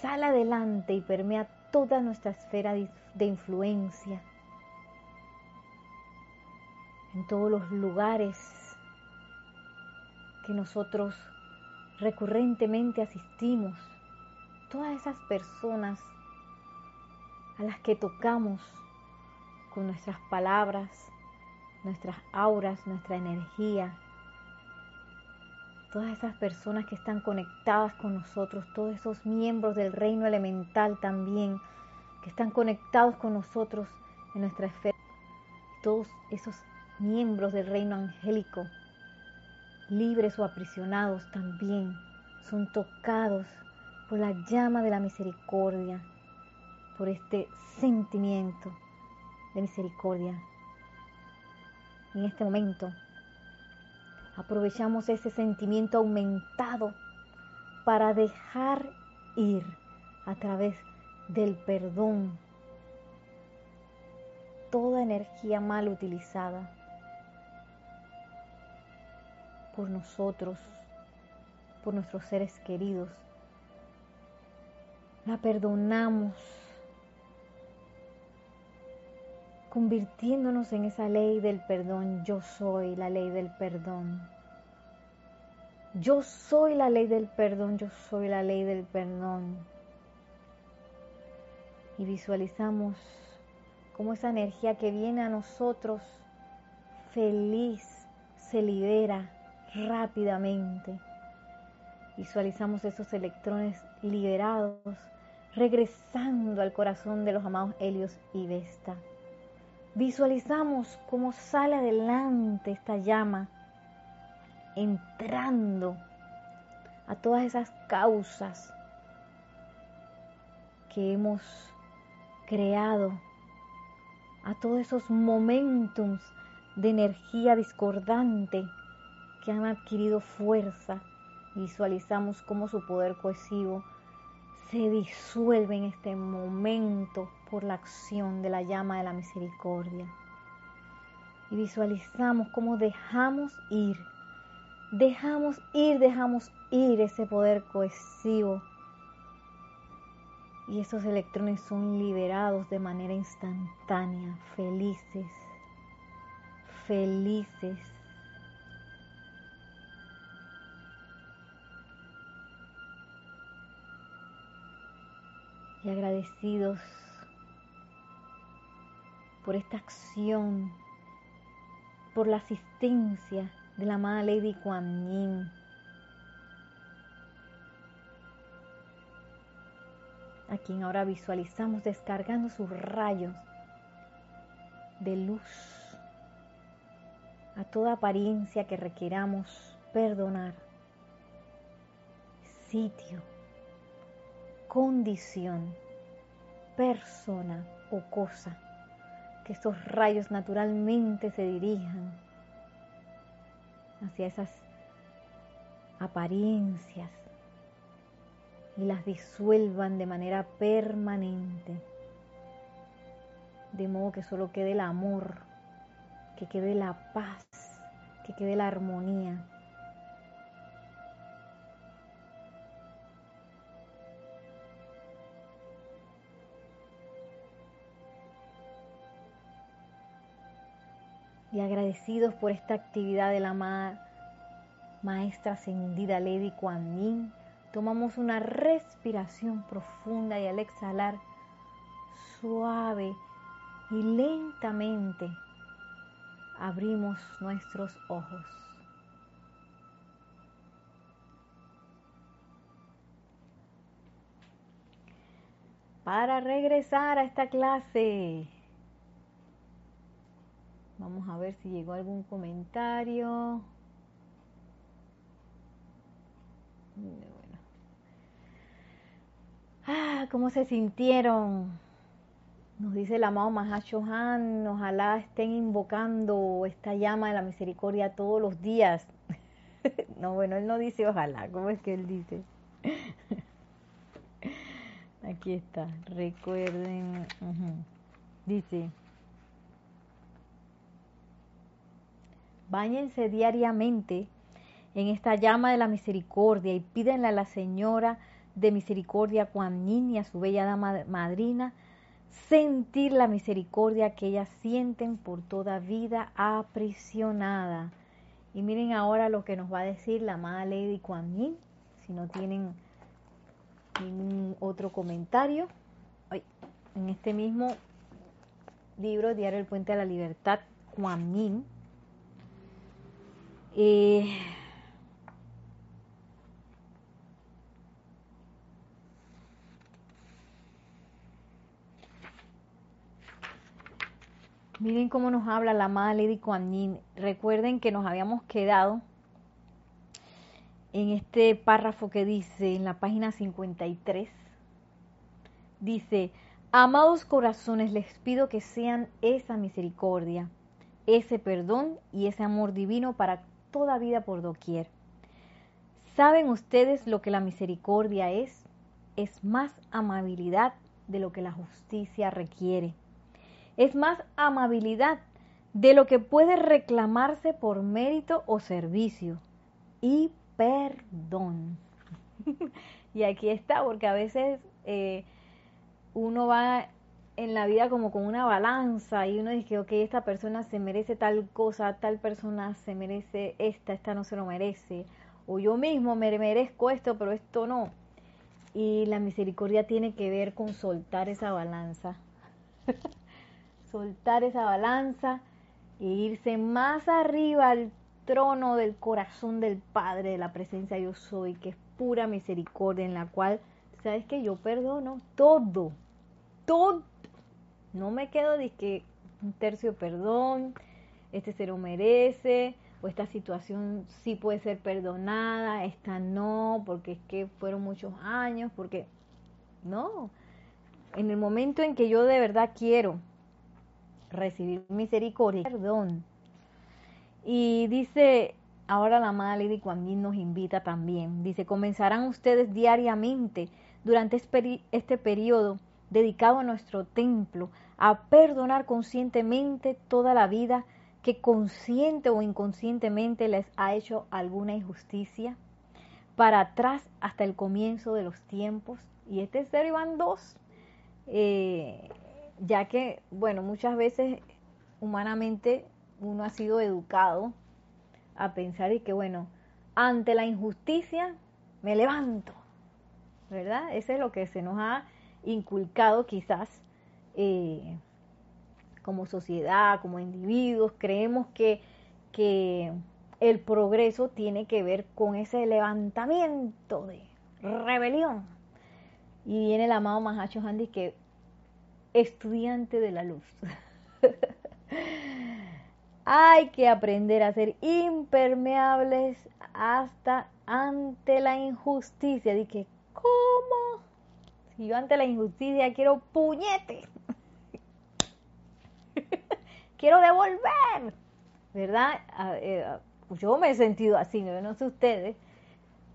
[SPEAKER 1] sale adelante y permea toda nuestra esfera de influencia, en todos los lugares que nosotros recurrentemente asistimos, todas esas personas a las que tocamos con nuestras palabras, nuestras auras, nuestra energía, todas esas personas que están conectadas con nosotros, todos esos miembros del reino elemental también, que están conectados con nosotros en nuestra esfera, todos esos miembros del reino angélico, libres o aprisionados también, son tocados por la llama de la misericordia, por este sentimiento de misericordia. En este momento aprovechamos ese sentimiento aumentado para dejar ir a través del perdón toda energía mal utilizada por nosotros, por nuestros seres queridos. La perdonamos convirtiéndonos en esa ley del perdón. Yo soy la ley del perdón. Yo soy la ley del perdón, yo soy la ley del perdón. Y visualizamos cómo esa energía que viene a nosotros feliz se libera rápidamente. Visualizamos esos electrones liberados regresando al corazón de los amados Helios y Vesta. Visualizamos cómo sale adelante esta llama, entrando a todas esas causas que hemos creado, a todos esos momentums de energía discordante que han adquirido fuerza. Visualizamos cómo su poder cohesivo se disuelve en este momento por la acción de la llama de la misericordia. Y visualizamos cómo dejamos ir, dejamos ir, dejamos ir ese poder cohesivo. Y esos electrones son liberados de manera instantánea, felices, felices. Y agradecidos por esta acción, por la asistencia de la amada Lady Kuan Yin. a quien ahora visualizamos descargando sus rayos de luz a toda apariencia que requeramos perdonar, sitio, condición, persona o cosa, que estos rayos naturalmente se dirijan hacia esas apariencias y las disuelvan de manera permanente, de modo que solo quede el amor que quede la paz, que quede la armonía. Y agradecidos por esta actividad de la maestra ascendida Lady Kuan Yin, tomamos una respiración profunda y al exhalar suave y lentamente abrimos nuestros ojos. Para regresar a esta clase, vamos a ver si llegó algún comentario. Ah, ¿cómo se sintieron? Nos dice el amado Mahashohan, ojalá estén invocando esta llama de la misericordia todos los días. *laughs* no, bueno, él no dice ojalá, ¿cómo es que él dice? *laughs* Aquí está, recuerden, dice, báñense diariamente en esta llama de la misericordia y pídenle a la Señora de Misericordia Juan y a su bella dama madrina, sentir la misericordia que ellas sienten por toda vida aprisionada. Y miren ahora lo que nos va a decir la amada Lady Kuan Yin, si no tienen ningún otro comentario. en este mismo libro, Diario del Puente de la Libertad, Kuan Yin, Miren cómo nos habla la amada Lady Kuan. Recuerden que nos habíamos quedado en este párrafo que dice en la página 53. Dice, amados corazones, les pido que sean esa misericordia, ese perdón y ese amor divino para toda vida por doquier. ¿Saben ustedes lo que la misericordia es? Es más amabilidad de lo que la justicia requiere es más amabilidad de lo que puede reclamarse por mérito o servicio. y perdón. *laughs* y aquí está, porque a veces eh, uno va en la vida como con una balanza y uno dice, ok, esta persona se merece tal cosa, tal persona se merece esta, esta no se lo merece, o yo mismo me merezco esto, pero esto no. Y la misericordia tiene que ver con soltar esa balanza, *laughs* soltar esa balanza e irse más arriba al trono del corazón del Padre, de la presencia yo soy, que es pura misericordia, en la cual, ¿sabes que Yo perdono todo, todo. No me quedo de que un tercio perdón, este se lo merece, o esta situación sí puede ser perdonada, esta no, porque es que fueron muchos años, porque no. En el momento en que yo de verdad quiero recibir misericordia, perdón. Y dice, ahora la madre Lady nos invita también, dice, comenzarán ustedes diariamente durante este periodo dedicado a nuestro templo a perdonar conscientemente toda la vida que consciente o inconscientemente les ha hecho alguna injusticia para atrás hasta el comienzo de los tiempos. Y este cero van dos. Eh, ya que, bueno, muchas veces humanamente uno ha sido educado a pensar y que, bueno, ante la injusticia me levanto, ¿verdad? Eso es lo que se nos ha inculcado quizás eh, como sociedad, como individuos, creemos que, que el progreso tiene que ver con ese levantamiento de rebelión. Y viene el amado Mahacho Handy que estudiante de la luz. *laughs* Hay que aprender a ser impermeables hasta ante la injusticia. Dije, ¿cómo? Si yo ante la injusticia quiero puñete. *laughs* quiero devolver. ¿Verdad? Eh, yo me he sentido así, no sé ustedes,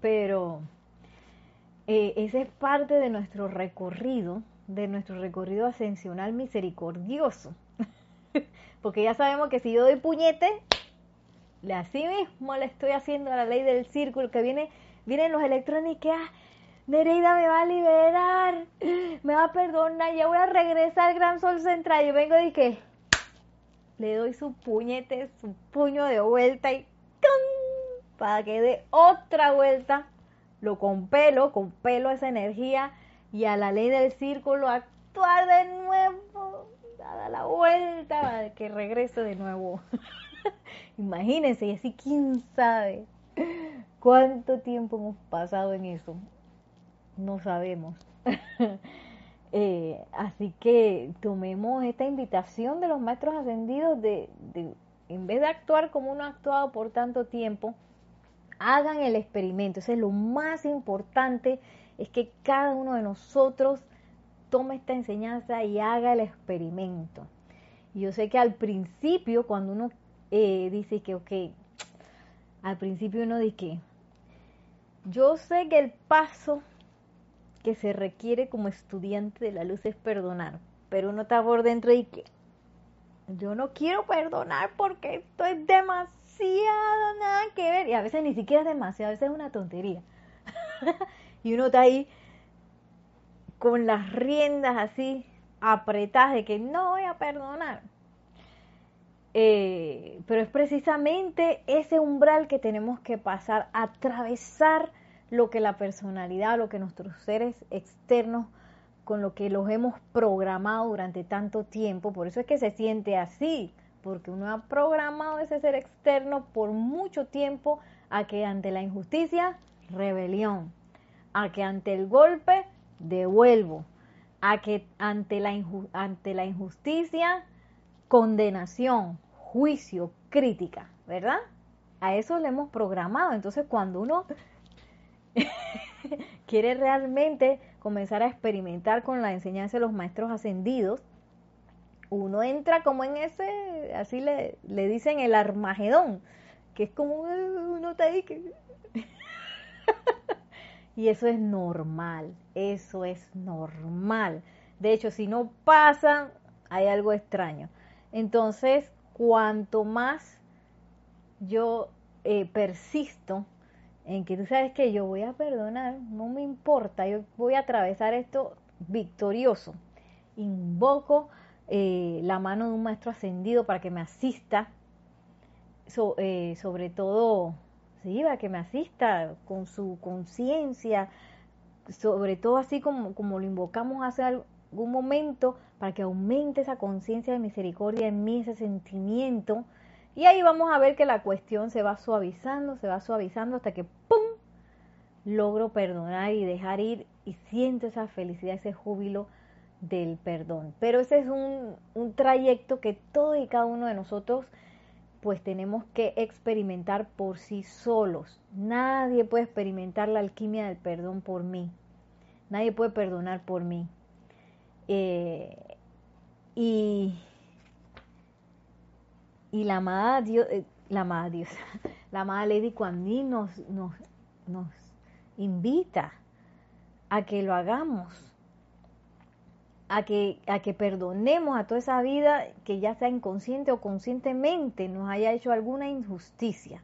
[SPEAKER 1] pero eh, esa es parte de nuestro recorrido de nuestro recorrido ascensional misericordioso. *laughs* Porque ya sabemos que si yo doy puñete, así mismo le estoy haciendo a la ley del círculo, que viene, vienen los electrones y que ah, Nereida me va a liberar, me va a perdonar, ya voy a regresar al gran sol central. Yo vengo y que le doy su puñete, su puño de vuelta y para que dé otra vuelta, lo compelo, compelo esa energía y a la ley del círculo actuar de nuevo, dar la vuelta, que regrese de nuevo. *laughs* Imagínense, y así quién sabe cuánto tiempo hemos pasado en eso. No sabemos. *laughs* Eh, así que tomemos esta invitación de los maestros ascendidos de, en vez de actuar como uno ha actuado por tanto tiempo, hagan el experimento. Eso es lo más importante es que cada uno de nosotros tome esta enseñanza y haga el experimento. yo sé que al principio, cuando uno eh, dice que, ok, al principio uno dice que yo sé que el paso que se requiere como estudiante de la luz es perdonar, pero uno está por dentro y que yo no quiero perdonar porque esto es demasiado nada que ver. Y a veces ni siquiera es demasiado, a veces es una tontería. *laughs* y uno está ahí con las riendas así apretadas de que no voy a perdonar. Eh, pero es precisamente ese umbral que tenemos que pasar, atravesar lo que la personalidad, lo que nuestros seres externos, con lo que los hemos programado durante tanto tiempo, por eso es que se siente así, porque uno ha programado ese ser externo por mucho tiempo a que ante la injusticia, rebelión, a que ante el golpe devuelvo, a que ante la, ante la injusticia, condenación, juicio, crítica, ¿verdad? A eso le hemos programado. Entonces, cuando uno *laughs* quiere realmente comenzar a experimentar con la enseñanza de los maestros ascendidos, uno entra como en ese, así le, le dicen el armagedón, que es como uno está ahí *laughs* Y eso es normal, eso es normal. De hecho, si no pasa, hay algo extraño. Entonces, cuanto más yo eh, persisto en que tú sabes que yo voy a perdonar, no me importa, yo voy a atravesar esto victorioso. Invoco eh, la mano de un maestro ascendido para que me asista, eh, sobre todo, sí, para que me asista con su conciencia, sobre todo así como, como lo invocamos hace algún momento, para que aumente esa conciencia de misericordia en mí, ese sentimiento. Y ahí vamos a ver que la cuestión se va suavizando, se va suavizando hasta que ¡pum! logro perdonar y dejar ir y siento esa felicidad, ese júbilo del perdón. Pero ese es un, un trayecto que todos y cada uno de nosotros pues tenemos que experimentar por sí solos. Nadie puede experimentar la alquimia del perdón por mí. Nadie puede perdonar por mí. Eh, y, y la amada Dios, eh, la amada Dios, *laughs* la amada Lady Kuan nos, nos, nos invita a que lo hagamos, a que, a que perdonemos a toda esa vida que ya sea inconsciente o conscientemente nos haya hecho alguna injusticia.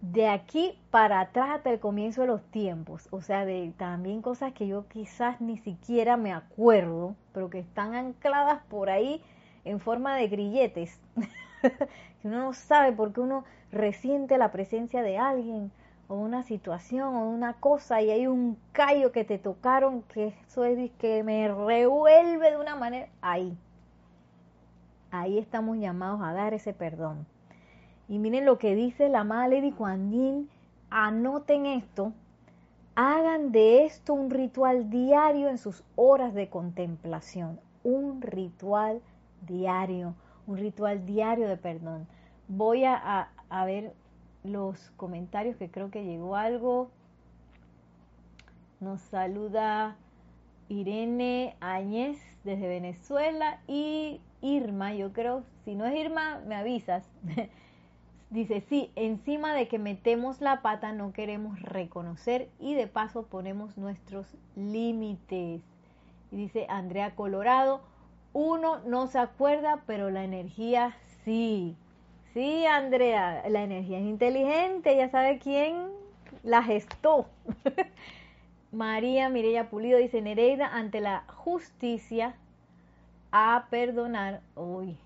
[SPEAKER 1] De aquí para atrás hasta el comienzo de los tiempos, o sea, de también cosas que yo quizás ni siquiera me acuerdo, pero que están ancladas por ahí en forma de grilletes, *laughs* uno no sabe por qué uno resiente la presencia de alguien, o una situación o una cosa y hay un callo que te tocaron que eso es que me revuelve de una manera, ahí, ahí estamos llamados a dar ese perdón. Y miren lo que dice la amada Lady Kuan anoten esto, hagan de esto un ritual diario en sus horas de contemplación, un ritual diario, un ritual diario de perdón. Voy a, a, ver los comentarios que creo que llegó algo. Nos saluda Irene Áñez desde Venezuela y Irma, yo creo, si no es Irma, me avisas. *laughs* Dice, sí, encima de que metemos la pata no queremos reconocer y de paso ponemos nuestros límites. Y dice Andrea Colorado, uno no se acuerda, pero la energía sí. Sí, Andrea, la energía es inteligente, ya sabe quién la gestó. *laughs* María Mireya Pulido dice, Nereida, ante la justicia a perdonar, uy,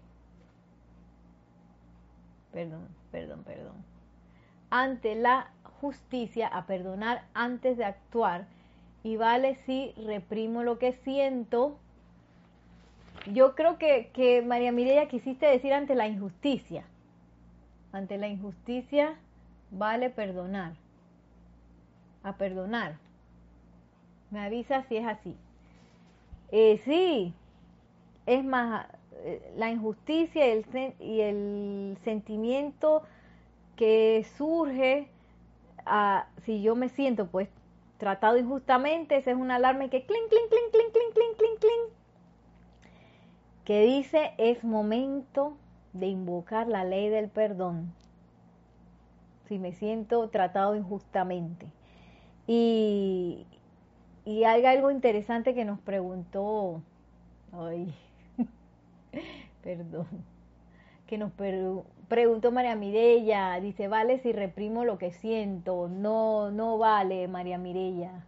[SPEAKER 1] perdón, perdón, perdón, ante la justicia a perdonar antes de actuar y vale si reprimo lo que siento yo creo que, que María Mireya quisiste decir ante la injusticia. Ante la injusticia vale perdonar. A perdonar. Me avisa si es así. Eh, sí, es más, eh, la injusticia y el, sentimiento que surge ah, si yo me siento pues tratado injustamente, esa es una alarma que clink, clink, clink, clink, clink, clink, clink, clink que dice es momento de invocar la ley del perdón si me siento tratado injustamente. Y, y hay algo interesante que nos preguntó, ay, *laughs* perdón, que nos preguntó María Mirella, dice, vale si reprimo lo que siento, no, no vale María Mirella,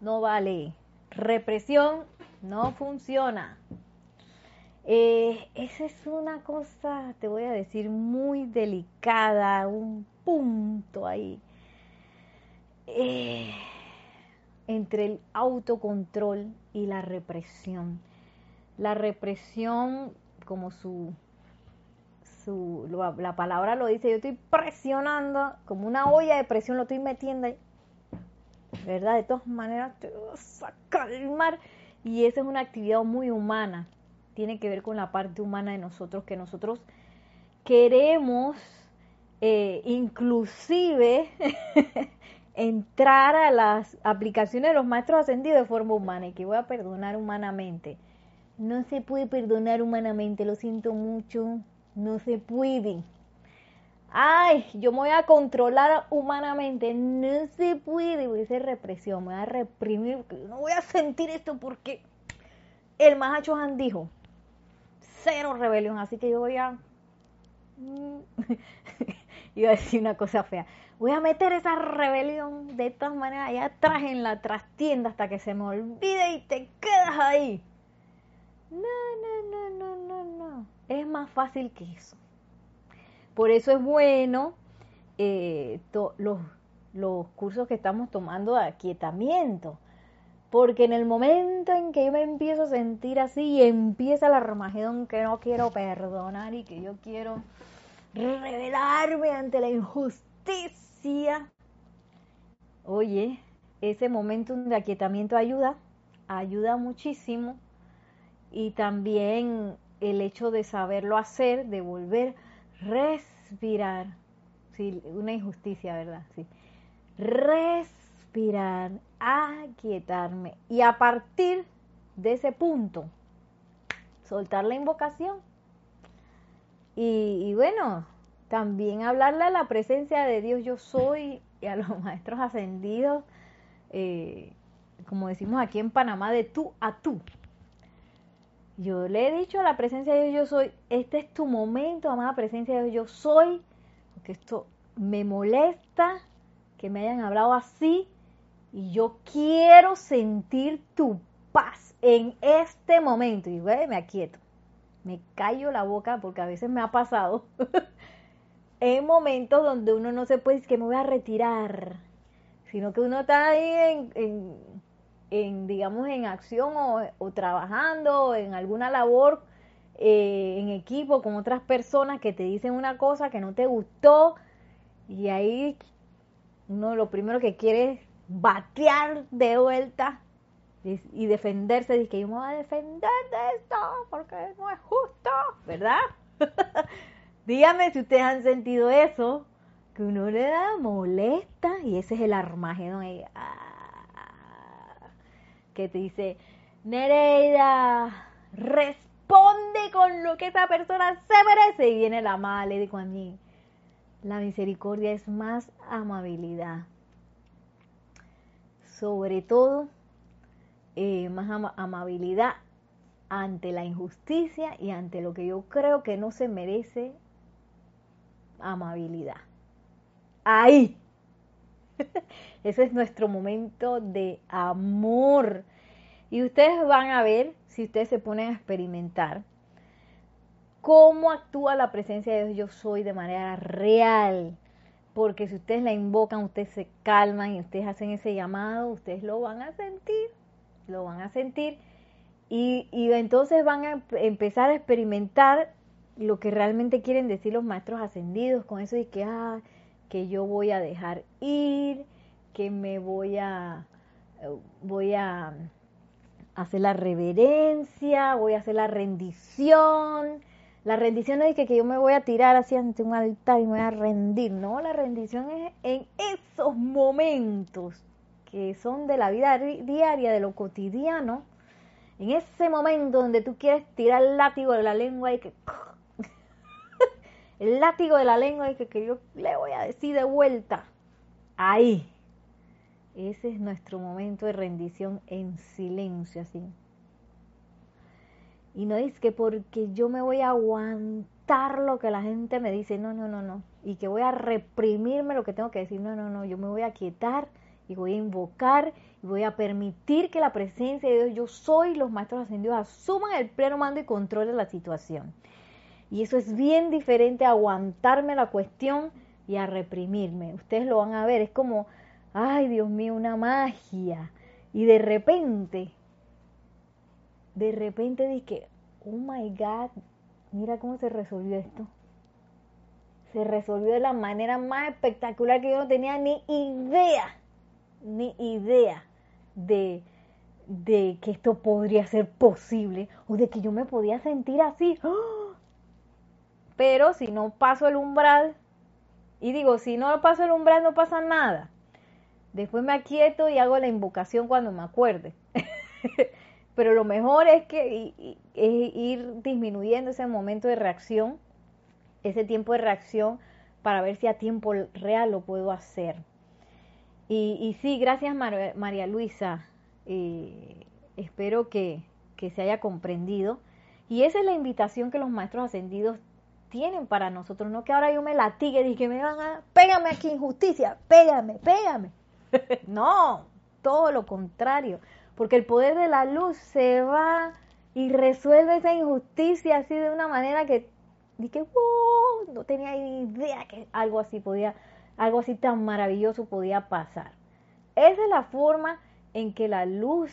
[SPEAKER 1] no vale, represión no funciona. Eh, esa es una cosa, te voy a decir, muy delicada, un punto ahí eh, entre el autocontrol y la represión. La represión, como su, su la palabra lo dice, yo estoy presionando, como una olla de presión lo estoy metiendo ahí, ¿verdad? De todas maneras te vas a calmar y esa es una actividad muy humana tiene que ver con la parte humana de nosotros, que nosotros queremos eh, inclusive *laughs* entrar a las aplicaciones de los maestros ascendidos de forma humana y que voy a perdonar humanamente. No se puede perdonar humanamente, lo siento mucho, no se puede. Ay, yo me voy a controlar humanamente, no se puede, voy a hacer represión, me voy a reprimir, no voy a sentir esto porque el Mahacho dijo, cero rebelión, así que yo voy a... *laughs* iba a decir una cosa fea. voy a meter esa rebelión de todas maneras allá atrás en la trastienda hasta que se me olvide y te quedas ahí. No, no, no, no, no, no. Es más fácil que eso. Por eso es bueno eh, los, los cursos que estamos tomando de aquietamiento. Porque en el momento en que yo me empiezo a sentir así y empieza el armagedón que no quiero perdonar y que yo quiero revelarme ante la injusticia, oye, ese momento de aquietamiento ayuda, ayuda muchísimo. Y también el hecho de saberlo hacer, de volver, respirar. Sí, una injusticia, ¿verdad? Sí. Respirar, aquietarme. Y a partir de ese punto, soltar la invocación. Y, bueno, también hablarle a la presencia de Dios yo soy y a los *laughs* maestros ascendidos, eh, como decimos aquí en Panamá, de tú a tú. Yo le he dicho a la presencia de Dios yo soy, este es tu momento, amada presencia de Dios yo soy, porque esto me molesta que me hayan hablado así y yo quiero sentir tu paz en este momento. Y me aquieto, me callo la boca porque a veces me ha pasado *laughs* en momentos donde uno no se puede, es que me voy a retirar, sino que uno está ahí en, en, digamos, en acción o, trabajando en alguna labor eh, en equipo con otras personas que te dicen una cosa que no te gustó. Y ahí uno lo primero que quiere es batear de vuelta y, defenderse, dice que yo a defender de esto porque no es justo, ¿verdad? *laughs* Dígame si ustedes han sentido eso, que uno le da molesta y ese es el armagedón. Ahí, ah, que te dice, Nereida, responde con lo que esa persona se merece y viene la mala y digo a mí, la misericordia es más amabilidad sobre todo eh, más amabilidad ante la injusticia y ante lo que yo creo que no se merece amabilidad. Ahí. *laughs* Ese es nuestro momento de amor. Y ustedes van a ver, si ustedes se ponen a experimentar, cómo actúa la presencia de Dios yo soy de manera real porque si ustedes la invocan, ustedes se calman y ustedes hacen ese llamado, ustedes lo van a sentir, lo van a sentir. Y, entonces van a empezar a experimentar lo que realmente quieren decir los maestros ascendidos con eso de que, ah, que yo voy a dejar ir, que me voy a, voy a hacer la reverencia, voy a hacer la rendición, la rendición no es que, que yo me voy a tirar así ante un altar y me voy a rendir, no, la rendición es en esos momentos que son de la vida diaria, de lo cotidiano, en ese momento donde tú quieres tirar el látigo de la lengua y que *laughs* el látigo de la lengua y que, que yo le voy a decir de vuelta, ahí, ese es nuestro momento de rendición en silencio, así. Y no es que porque yo me voy a aguantar lo que la gente me dice, no, no, no, no. Y que voy a reprimirme lo que tengo que decir, no, no, no. Yo me voy a quietar y voy a invocar y voy a permitir que la presencia de Dios, yo soy, los maestros ascendidos, asuman el pleno mando y control de la situación. Y eso es bien diferente a aguantarme la cuestión y a reprimirme. Ustedes lo van a ver, es como, ay Dios mío, una magia. Y de repente de repente dije, oh my God, mira cómo se resolvió esto. Se resolvió de la manera más espectacular que yo no tenía ni idea, ni idea de, de que esto podría ser posible o de que yo me podía sentir así. *gasps* Pero si no paso el umbral, y digo, si no paso el umbral no pasa nada. Después me aquieto y hago la invocación cuando me acuerde. *laughs* pero lo mejor es que ir disminuyendo ese momento de reacción, ese tiempo de reacción, para ver si a tiempo real lo puedo hacer. Y, sí, gracias María Luisa, eh, espero que, se haya comprendido. Y esa es la invitación que los maestros ascendidos tienen para nosotros, no que ahora yo me latigue y que me van a, pégame aquí injusticia, pégame, pégame. *laughs* no, todo lo contrario, porque el poder de la luz se va y resuelve esa injusticia así de una manera que dije, wow, no tenía idea que algo así podía, algo así tan maravilloso podía pasar. Esa es la forma en que la luz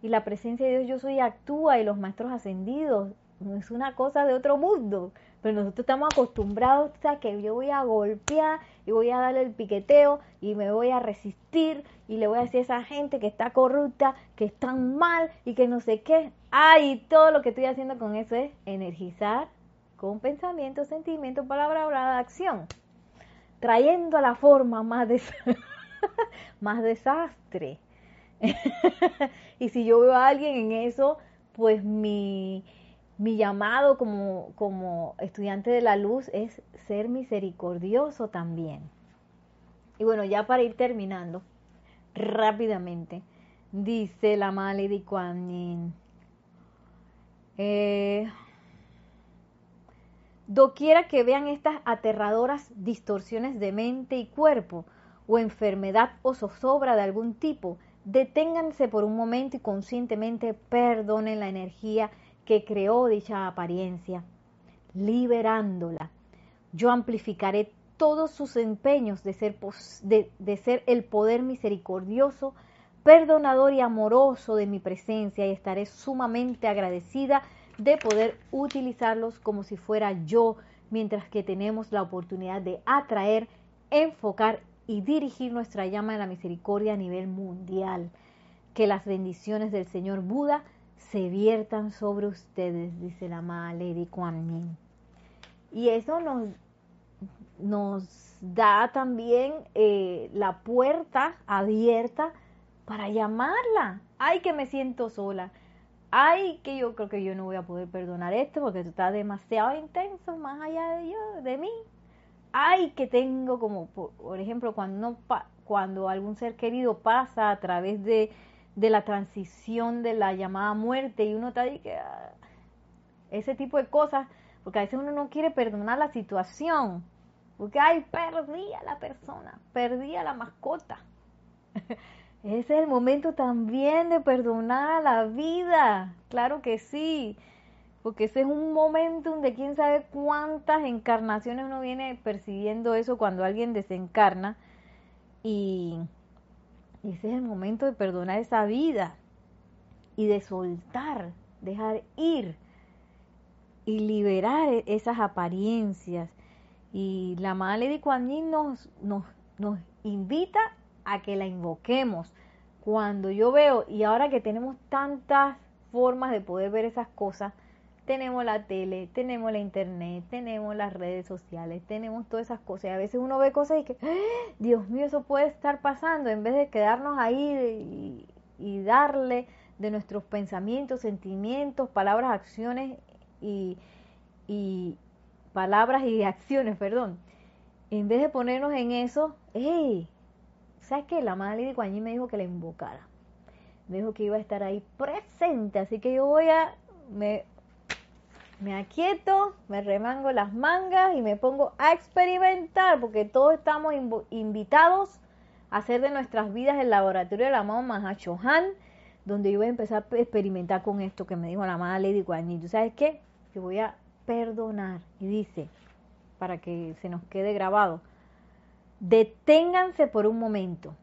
[SPEAKER 1] y la presencia de Dios yo soy actúa y los maestros ascendidos. Es una cosa de otro mundo, pero nosotros estamos acostumbrados a que yo voy a golpear y voy a darle el piqueteo y me voy a resistir y le voy a decir a esa gente que está corrupta, que están mal y que no sé qué. Ay, todo lo que estoy haciendo con eso es energizar con pensamiento, sentimiento, palabra, hablada, acción, trayendo a la forma más, *laughs* más desastre. *laughs* y si yo veo a alguien en eso, pues mi, mi llamado como, como estudiante de la luz es ser misericordioso también. Y bueno, ya para ir terminando, rápidamente, dice la Mala de Kuan eh, doquiera que vean estas aterradoras distorsiones de mente y cuerpo, o enfermedad o zozobra de algún tipo, deténganse por un momento y conscientemente perdonen la energía que creó dicha apariencia, liberándola. Yo amplificaré todos sus empeños de ser, de, ser el poder misericordioso, perdonador y amoroso de mi presencia y estaré sumamente agradecida de poder utilizarlos como si fuera yo, mientras que tenemos la oportunidad de atraer, enfocar y dirigir nuestra llama de la misericordia a nivel mundial. Que las bendiciones del Señor Buda se viertan sobre ustedes, dice la amada Lady Kuan Y eso nos, nos da también eh, la puerta abierta para llamarla. Ay, que me siento sola. Ay, que yo creo que yo no voy a poder perdonar esto porque esto está demasiado intenso, más allá de yo, de mí. Ay, que tengo como, por, ejemplo, cuando, cuando algún ser querido pasa a través de de la transición de la llamada muerte. Y uno está ahí que ah, ese tipo de cosas, porque a veces uno no quiere perdonar la situación, porque ay, perdí a la persona, perdí a la mascota. *laughs* Ese es el momento también de perdonar a la vida, claro que sí, porque ese es un momento de quién sabe cuántas encarnaciones uno viene percibiendo eso cuando alguien desencarna. Y ese es el momento de perdonar esa vida y de soltar, dejar ir y liberar e-, esas apariencias. Y la Madre de Kuan nos, nos, nos invita a que la invoquemos. Cuando yo veo, y ahora que tenemos tantas formas de poder ver esas cosas, tenemos la tele, tenemos la internet, tenemos las redes sociales, tenemos todas esas cosas. Y a veces uno ve cosas y que, ¡Ah! Dios mío, eso puede estar pasando, en vez de quedarnos ahí y, darle de nuestros pensamientos, sentimientos, palabras, acciones y, y palabras y acciones, perdón. En vez de ponernos en eso, ¡hey! ¿Sabes qué? La madre de Guanyi me dijo que la invocara. Me dijo que iba a estar ahí presente, así que yo voy a, me me aquieto, me remango las mangas y me pongo a experimentar, porque todos estamos invitados a hacer de nuestras vidas el laboratorio del amado Mahachohan, donde yo voy a empezar a experimentar con esto que me dijo la amada Lady Guanyi. ¿Tú sabes qué? Que voy a perdonar. Y dice, para que se nos quede grabado, deténganse por un momento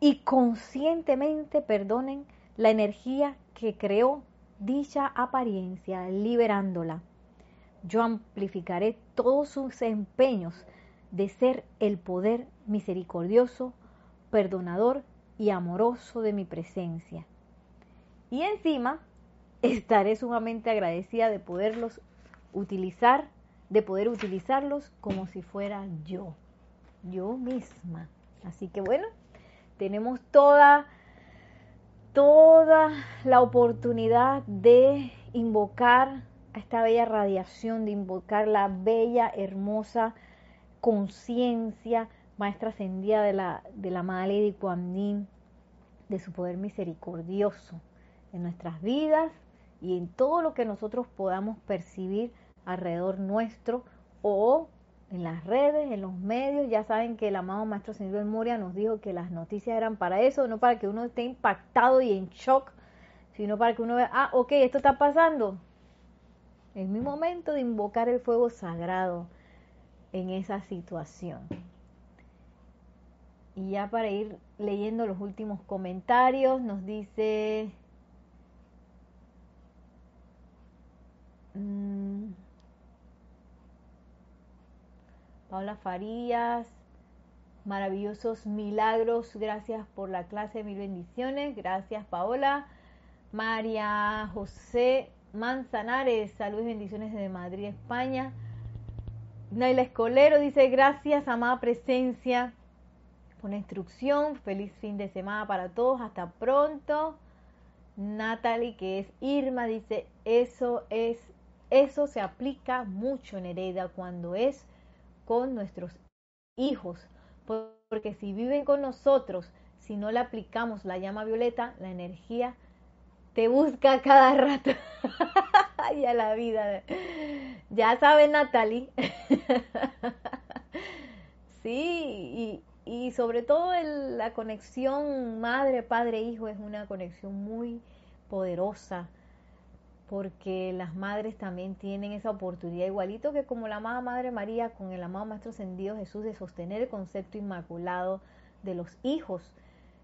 [SPEAKER 1] y conscientemente perdonen la energía que creó dicha apariencia, liberándola. Yo amplificaré todos sus empeños de ser el poder misericordioso, perdonador y amoroso de mi presencia. Y encima estaré sumamente agradecida de poderlos utilizar, de poder utilizarlos como si fuera yo, yo misma. Así que bueno, tenemos toda toda la oportunidad de invocar a esta bella radiación, de invocar la bella, hermosa conciencia maestra ascendida de la, de la Madre de Kuan de su poder misericordioso en nuestras vidas y en todo lo que nosotros podamos percibir alrededor nuestro o en las redes, en los medios. Ya saben que el amado Maestro Señor Moria nos dijo que las noticias eran para eso, no para que uno esté impactado y en shock, sino para que uno vea, ah, ok, esto está pasando. Es mi momento de invocar el fuego sagrado en esa situación. Y ya para ir leyendo los últimos comentarios, nos dice... Mm, Paula Farías, maravillosos milagros, gracias por la clase, mil bendiciones, gracias Paola. María José Manzanares, saludos y bendiciones desde Madrid, España. Naila Escolero dice, gracias, amada presencia, por la instrucción, feliz fin de semana para todos, hasta pronto. Natalie, que es Irma, dice, eso es, eso se aplica mucho en Hereda cuando es con nuestros hijos, porque si viven con nosotros, si no le aplicamos la llama violeta, la energía te busca cada rato. *laughs* y a la vida. Ya sabe Natalie. *laughs* sí, y, y sobre todo la conexión madre, padre, hijo es una conexión muy poderosa porque las madres también tienen esa oportunidad, igualito que como la amada Madre María con el amado Maestro Ascendido Jesús, de sostener el concepto inmaculado de los hijos.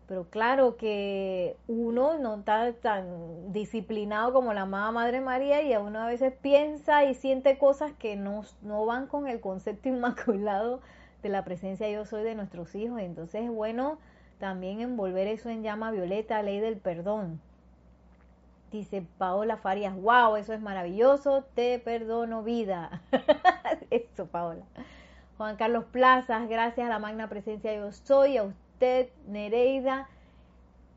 [SPEAKER 1] Pero claro que uno no está tan disciplinado como la amada Madre María y a uno a veces piensa y siente cosas que no, no van con el concepto *laughs* inmaculado de la presencia yo soy de nuestros hijos. Entonces es bueno también envolver eso en llama violeta, ley del perdón Dice Paola Farias, wow, eso es maravilloso, te perdono vida. *laughs* eso, Paola. Juan Carlos Plazas, gracias a la magna presencia yo soy, a usted, Nereida,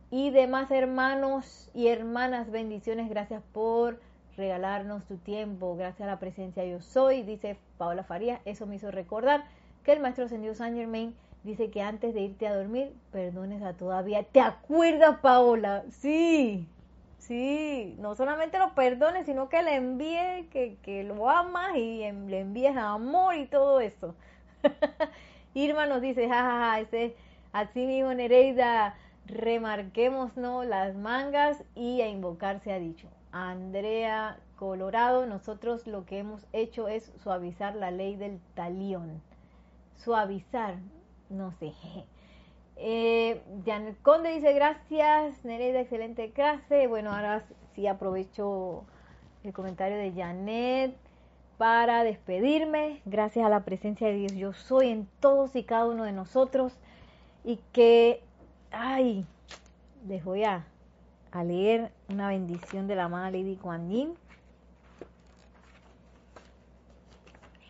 [SPEAKER 1] y demás hermanos y hermanas, bendiciones, gracias por regalarnos tu tiempo, gracias a la presencia yo soy, dice Paola Farías, eso me hizo recordar que el maestro ascendido San Germain dice que antes de irte a dormir, perdones a todavía. ¿Te acuerdas, Paola? Sí, Sí, no solamente lo perdones, sino que le envíe, que, que lo amas y le envíes amor y todo eso. *laughs* Irma nos dice, jajaja, ese, así mismo Nereida, remarquemos ¿no? las mangas y a invocar se ha dicho. Andrea Colorado, nosotros lo que hemos hecho es suavizar la ley del talión. Suavizar, no sé, *laughs* eh, Janet Conde dice gracias, Nereida, excelente clase. Bueno, ahora sí aprovecho el comentario de Janet para despedirme. Gracias a la presencia de Dios, yo soy en todos y cada uno de nosotros. Y que, ay, les voy a, leer una bendición de la amada Lady Kuan Yin.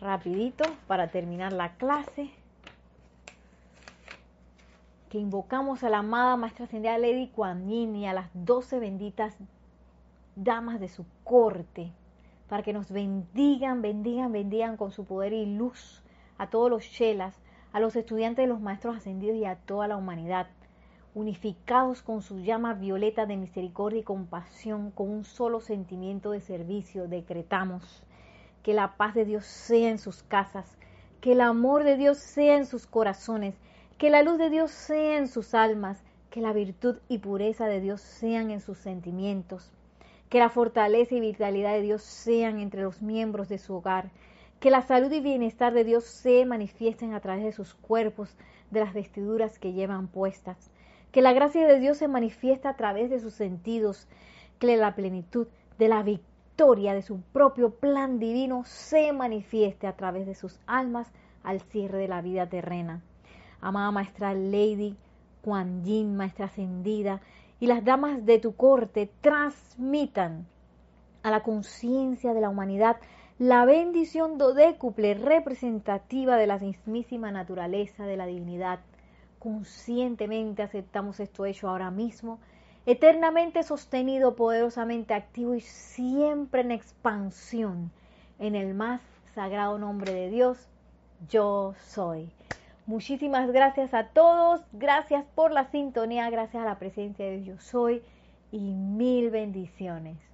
[SPEAKER 1] Rapidito para terminar la clase que invocamos a la amada Maestra Ascendida Lady Kuan y a las doce benditas damas de su corte, para que nos bendigan, bendigan, bendigan con su poder y luz a todos los shelas, a los estudiantes de los Maestros Ascendidos y a toda la humanidad, unificados con su llama violeta de misericordia y compasión, con un solo sentimiento de servicio, decretamos que la paz de Dios sea en sus casas, que el amor de Dios sea en sus corazones, que la luz de Dios sea en sus almas, que la virtud y pureza de Dios sean en sus sentimientos, que la fortaleza y vitalidad de Dios sean entre los miembros de su hogar, que la salud y bienestar de Dios se manifiesten a través de sus cuerpos, de las vestiduras que llevan puestas, que la gracia de Dios se manifiesta a través de sus sentidos, que la plenitud de la victoria de su propio plan divino se manifieste a través de sus almas al cierre de la vida terrena amada maestra Lady Kuan Yin, maestra ascendida, y las damas de tu corte transmitan a la conciencia de la humanidad la bendición dodécuple representativa de la mismísima naturaleza de la divinidad. Conscientemente aceptamos esto hecho ahora mismo, eternamente sostenido, poderosamente activo y siempre en expansión en el más sagrado nombre de Dios, yo soy. Muchísimas gracias a todos, gracias por la sintonía, gracias a la presencia de Yo Soy y mil bendiciones.